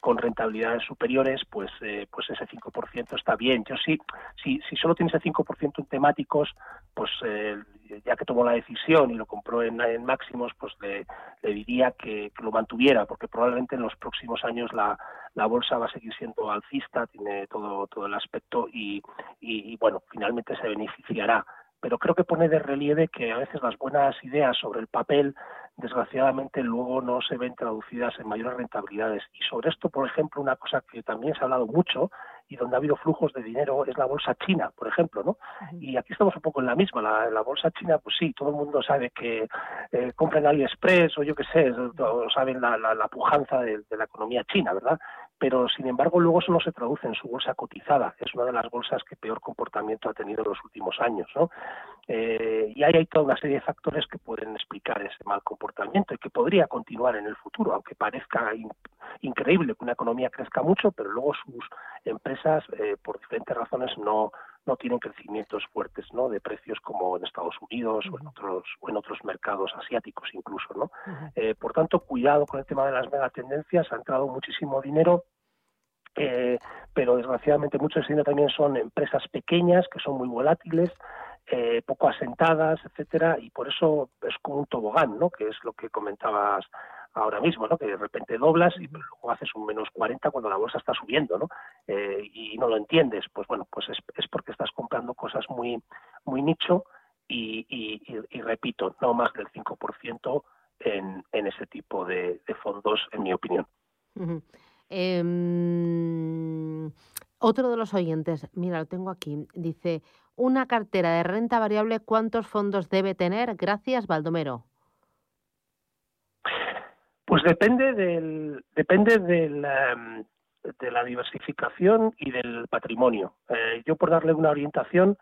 con rentabilidades superiores, pues, eh, pues ese 5% está bien. Yo sí, si, si solo tienes ese 5% en temáticos, pues eh, ya que tomó la decisión y lo compró en, máximos, pues le, diría que, lo mantuviera, porque probablemente en los próximos años la, la bolsa va a seguir siendo alcista, tiene todo, todo el aspecto y, y, bueno, finalmente se beneficiará pero creo que pone de relieve que a veces las buenas ideas sobre el papel desgraciadamente luego no se ven traducidas en mayores rentabilidades. Y sobre esto, por ejemplo, una cosa que también se ha hablado mucho y donde ha habido flujos de dinero es la bolsa china, por ejemplo, ¿no? Y aquí estamos un poco en la misma. La, bolsa china, pues sí, todo el mundo sabe que eh, compran AliExpress o yo qué sé, saben la, la, pujanza de, la economía china, ¿verdad? Pero, sin embargo, luego eso no se traduce en su bolsa cotizada. Es una de las bolsas que peor comportamiento ha tenido en los últimos años, ¿no? Eh, y ahí hay toda una serie de factores que pueden explicar ese mal comportamiento y que podría continuar en el futuro, aunque parezca increíble que una economía crezca mucho, pero luego sus empresas, eh, por diferentes razones, no, no tienen crecimientos fuertes ¿no? de precios como en Estados Unidos o en otros o en otros mercados asiáticos incluso no eh, por tanto cuidado con el tema de las megatendencias ha entrado muchísimo dinero eh, pero desgraciadamente muchos de también son empresas pequeñas que son muy volátiles eh, poco asentadas, etcétera, y por eso es como un tobogán, ¿no? Que es lo que comentabas ahora mismo, ¿no? Que de repente doblas y luego haces un menos 40 cuando la bolsa está subiendo, ¿no? Eh, y no lo entiendes, pues bueno, pues es, es porque estás comprando cosas muy muy nicho y, y, repito, no más del 5% en, en ese tipo de, fondos, en mi opinión. Em, otro de los oyentes, mira, lo tengo aquí, dice, una cartera de renta variable, ¿cuántos fondos debe tener? Gracias, Baldomero. Pues depende del depende del, em, de la diversificación y del patrimonio. Eh, yo por darle una orientación,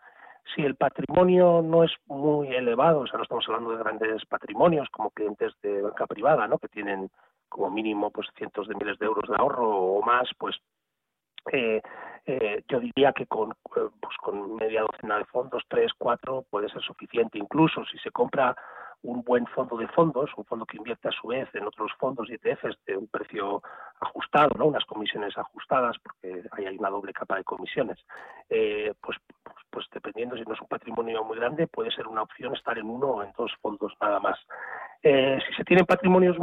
si el patrimonio no es muy elevado, o sea, no estamos hablando de grandes patrimonios como clientes de banca privada, ¿no? Que tienen como mínimo pues cientos de miles de euros de ahorro o más, pues eh, eh, yo diría que con, eh, pues con media docena de fondos, tres, cuatro, puede ser suficiente. Incluso si se compra un buen fondo de fondos, un fondo que invierte a su vez en otros fondos y ETFs de un precio ajustado, ¿no? unas comisiones ajustadas, porque ahí hay una doble capa de comisiones, eh, pues, pues, pues, dependiendo si no es un patrimonio muy grande, puede ser una opción estar en uno o en dos fondos nada más. Eh, si se tienen patrimonios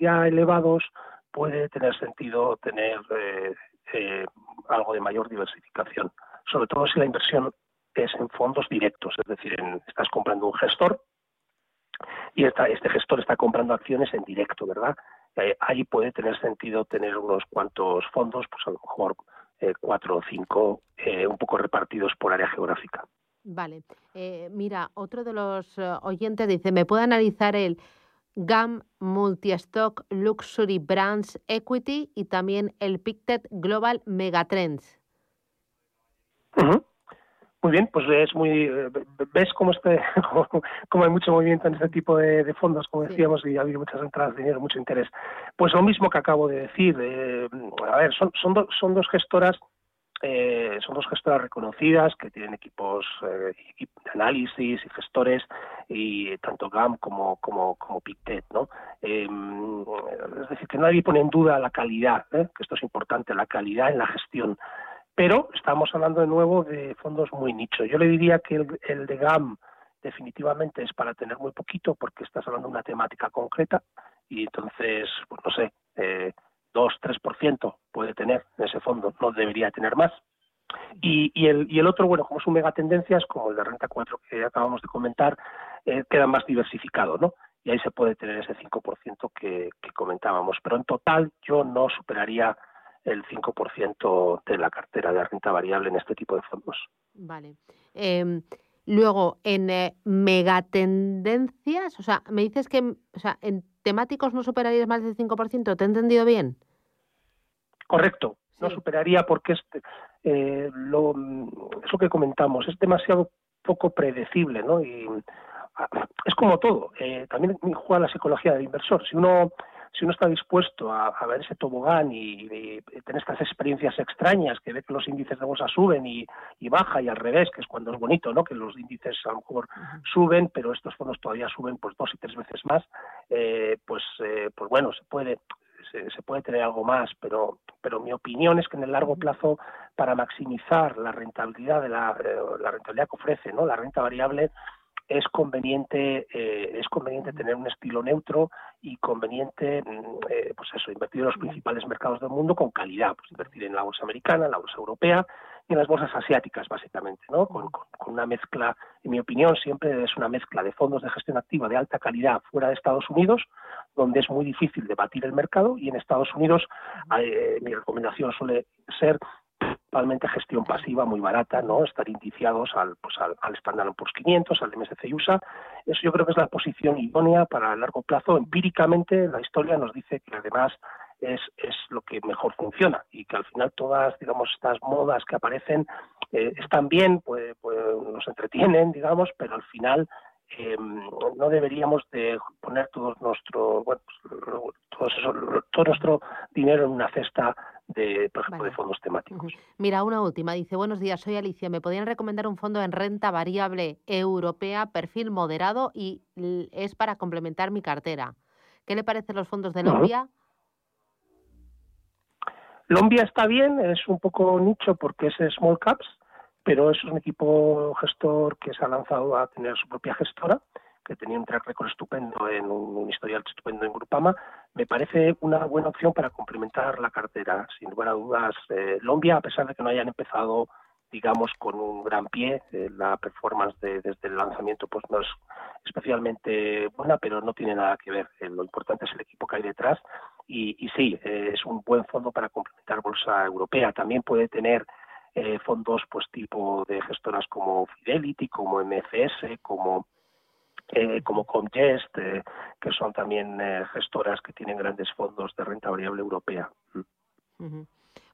ya elevados, puede tener sentido tener eh, eh, algo de mayor diversificación, sobre todo si la inversión es en fondos directos, es decir, estás comprando un gestor y este gestor está comprando acciones en directo, ¿verdad? Eh, ahí puede tener sentido tener unos cuantos fondos, pues a lo mejor eh, cuatro o cinco, eh, un poco repartidos por área geográfica. Vale. mira, otro de los oyentes dice, ¿me puede analizar el GAM Multi-Stock Luxury Brands Equity y también el Pictet Global Megatrends? Muy bien, pues es muy ves cómo este <laughs> cómo hay mucho movimiento en este tipo de, fondos, como decíamos, y ha habido muchas entradas de dinero, mucho interés. Pues lo mismo que acabo de decir. Eh, a ver, son son, son dos gestoras eh, son dos gestoras reconocidas que tienen equipos de análisis y gestores y tanto GAM como como como Pictet, ¿no? es decir que nadie pone en duda la calidad, que esto es importante, la calidad en la gestión pero estamos hablando de nuevo de fondos muy nicho. Yo le diría que el, de GAM definitivamente es para tener muy poquito porque estás hablando de una temática concreta y entonces, pues no sé, eh, 2-3% puede tener en ese fondo, no debería tener más. Y, y, el, y el otro, bueno, como es un megatendencias, como el de Renta 4 que acabamos de comentar, eh, queda más diversificado, ¿no? Y ahí se puede tener ese 5% que, que comentábamos. Pero en total yo no superaría el 5% de la cartera de renta variable en este tipo de fondos. Vale. Em, luego, en eh, megatendencias, o sea, me dices que o sea, en temáticos no superarías más del 5%, ¿te he entendido bien? Correcto, no superaría porque es, eh, lo, eso que comentamos es demasiado poco predecible, ¿no? Y ah, es como todo, eh, también juega la psicología del inversor. Si uno si uno está dispuesto a, ver ese tobogán y, tener estas experiencias extrañas, que ve que los índices de bolsa suben y, y, baja y al revés, que es cuando es bonito, ¿no? Que los índices a lo mejor suben, pero estos fondos todavía suben pues dos y tres veces más, eh, pues, eh, pues bueno, se puede se, puede tener algo más, pero, pero mi opinión es que en el largo plazo, para maximizar la rentabilidad de la, eh, la rentabilidad que ofrece, ¿no? La renta variable, es conveniente eh, es conveniente tener un estilo neutro y conveniente mm, eh, pues eso invertir en los principales mercados del mundo con calidad pues invertir en la bolsa americana en la bolsa europea y en las bolsas asiáticas básicamente no con, una mezcla en mi opinión siempre es una mezcla de fondos de gestión activa de alta calidad fuera de Estados Unidos donde es muy difícil debatir el mercado y en Estados Unidos eh, mi recomendación suele ser principalmente gestión pasiva muy barata, ¿no? Estar indiciados al, pues al, al Standard Poor's 500, al MSCI USA. Eso yo creo que es la posición idónea para el largo plazo. Empíricamente, la historia nos dice que además es, es lo que mejor funciona y que al final todas, digamos, estas modas que aparecen eh, están bien, pues, pues nos entretienen, digamos, pero al final eh, no deberíamos de poner todo nuestro bueno, pues, todo, nuestro dinero en una cesta de, por ejemplo, de fondos temáticos. Mira, una última. Dice, buenos días, soy Alicia. ¿Me podrían recomendar un fondo en renta variable europea, perfil moderado y es para complementar mi cartera? ¿Qué le parecen los fondos de Lombia? Lombia está bien, es un poco nicho porque es small caps, pero es un equipo gestor que se ha lanzado a tener su propia gestora, que tenía un track record estupendo en un, historial estupendo en Grupama. Me parece una buena opción para complementar la cartera. Sin lugar a dudas, eh, Lombia, a pesar de que no hayan empezado digamos con un gran pie eh, la performance desde el lanzamiento pues no es especialmente buena pero no tiene nada que ver eh, lo importante es el equipo que hay detrás y, sí es un buen fondo para complementar bolsa europea también puede tener eh, fondos pues tipo de gestoras como Fidelity, como MFS, como eh, como Comgest, eh, que son también gestoras que tienen grandes fondos de renta variable europea.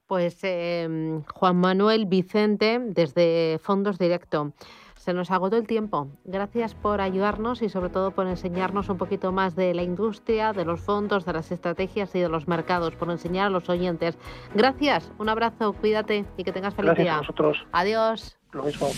Pues em, Juan Manuel Vicente, desde Fondos Directo. Se nos agotó el tiempo. Gracias por ayudarnos y sobre todo por enseñarnos un poquito más de la industria, de los fondos, de las estrategias y de los mercados, por enseñar a los oyentes. Gracias, un abrazo, cuídate y que tengas feliz Gracias A vosotros. Adiós. Lo mismo.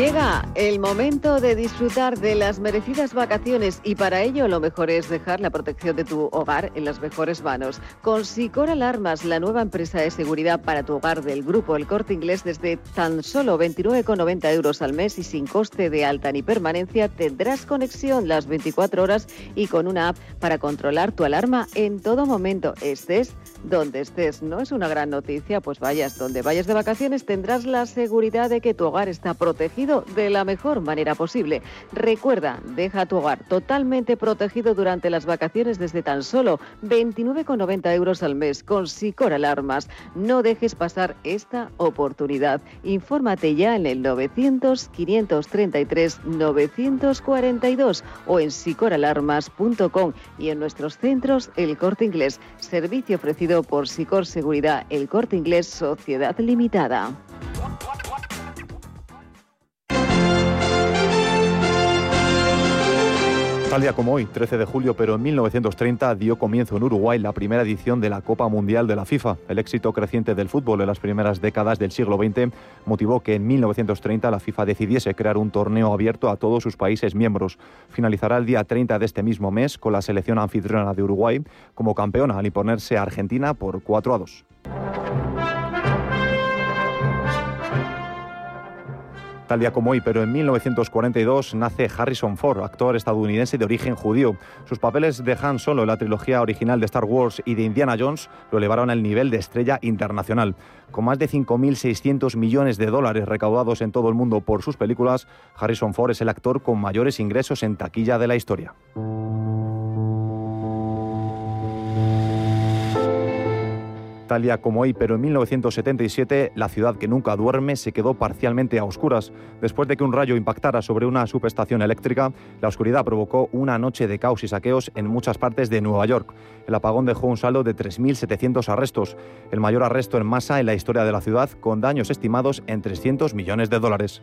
Llega el momento de disfrutar de las merecidas vacaciones y para ello lo mejor es dejar la protección de tu hogar en las mejores manos. Con Sicor Alarmas, la nueva empresa de seguridad para tu hogar del grupo El Corte Inglés desde tan solo 29,90 euros al mes y sin coste de alta ni permanencia tendrás conexión las 24 horas y con una app para controlar tu alarma en todo momento, estés donde estés. ¿No es una gran noticia? Pues vayas donde vayas de vacaciones tendrás la seguridad de que tu hogar está protegido de la mejor manera posible. Recuerda, deja tu hogar totalmente protegido durante las vacaciones desde tan solo 29,90 euros al mes con Sicor Alarmas. No dejes pasar esta oportunidad. Infórmate ya en el 900-533-942 o en sicoralarmas.com y en nuestros centros El Corte Inglés. Servicio ofrecido por Sicor Seguridad El Corte Inglés Sociedad Limitada. Tal día como hoy, 13 de julio, pero en 1930 dio comienzo en Uruguay la primera edición de la Copa Mundial de la FIFA. El éxito creciente del fútbol en las primeras décadas del siglo XX motivó que en 1930 la FIFA decidiese crear un torneo abierto a todos sus países miembros. Finalizará el día 30 de este mismo mes con la selección anfitriona de Uruguay como campeona al imponerse a Argentina por 4 a 2. Tal día como hoy, pero en 1942 nace Harrison Ford, actor estadounidense de origen judío. Sus papeles de Han Solo en la trilogía original de Star Wars y de Indiana Jones lo elevaron al nivel de estrella internacional. Con más de 5.600 millones de dólares recaudados en todo el mundo por sus películas, Harrison Ford es el actor con mayores ingresos en taquilla de la historia. Como hoy, pero en 1977 la ciudad que nunca duerme se quedó parcialmente a oscuras. Después de que un rayo impactara sobre una subestación eléctrica, la oscuridad provocó una noche de caos y saqueos en muchas partes de Nueva York. El apagón dejó un saldo de 3.700 arrestos, el mayor arresto en masa en la historia de la ciudad, con daños estimados en 300 millones de dólares.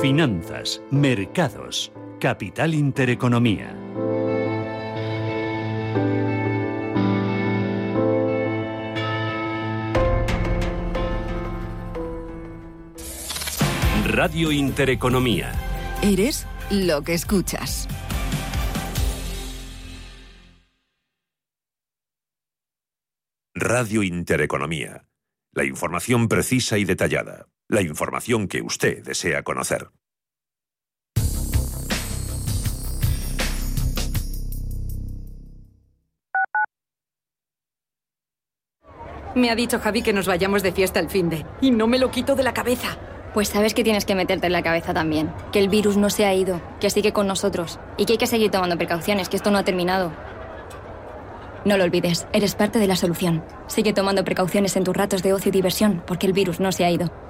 Finanzas, mercados, capital intereconomía. Radio Intereconomía. Eres lo que escuchas. Radio Intereconomía. La información precisa y detallada la información que usted desea conocer. Me ha dicho Javi que nos vayamos de fiesta el fin de. Y no me lo quito de la cabeza. Pues sabes que tienes que meterte en la cabeza también. Que el virus no se ha ido, que sigue con nosotros. Y que hay que seguir tomando precauciones, que esto no ha terminado. No lo olvides, eres parte de la solución. Sigue tomando precauciones en tus ratos de ocio y diversión, porque el virus no se ha ido.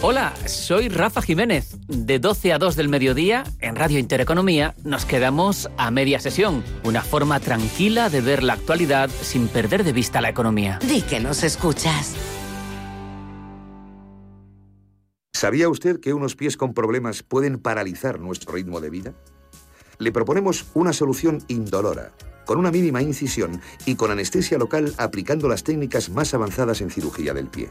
Hola, soy Rafa Jiménez. De 12 a 2 del mediodía, en Radio Intereconomía, nos quedamos a media sesión. Una forma tranquila de ver la actualidad sin perder de vista la economía. Di que nos escuchas. ¿Sabía usted que unos pies con problemas pueden paralizar nuestro ritmo de vida? Le proponemos una solución indolora, con una mínima incisión y con anestesia local aplicando las técnicas más avanzadas en cirugía del pie.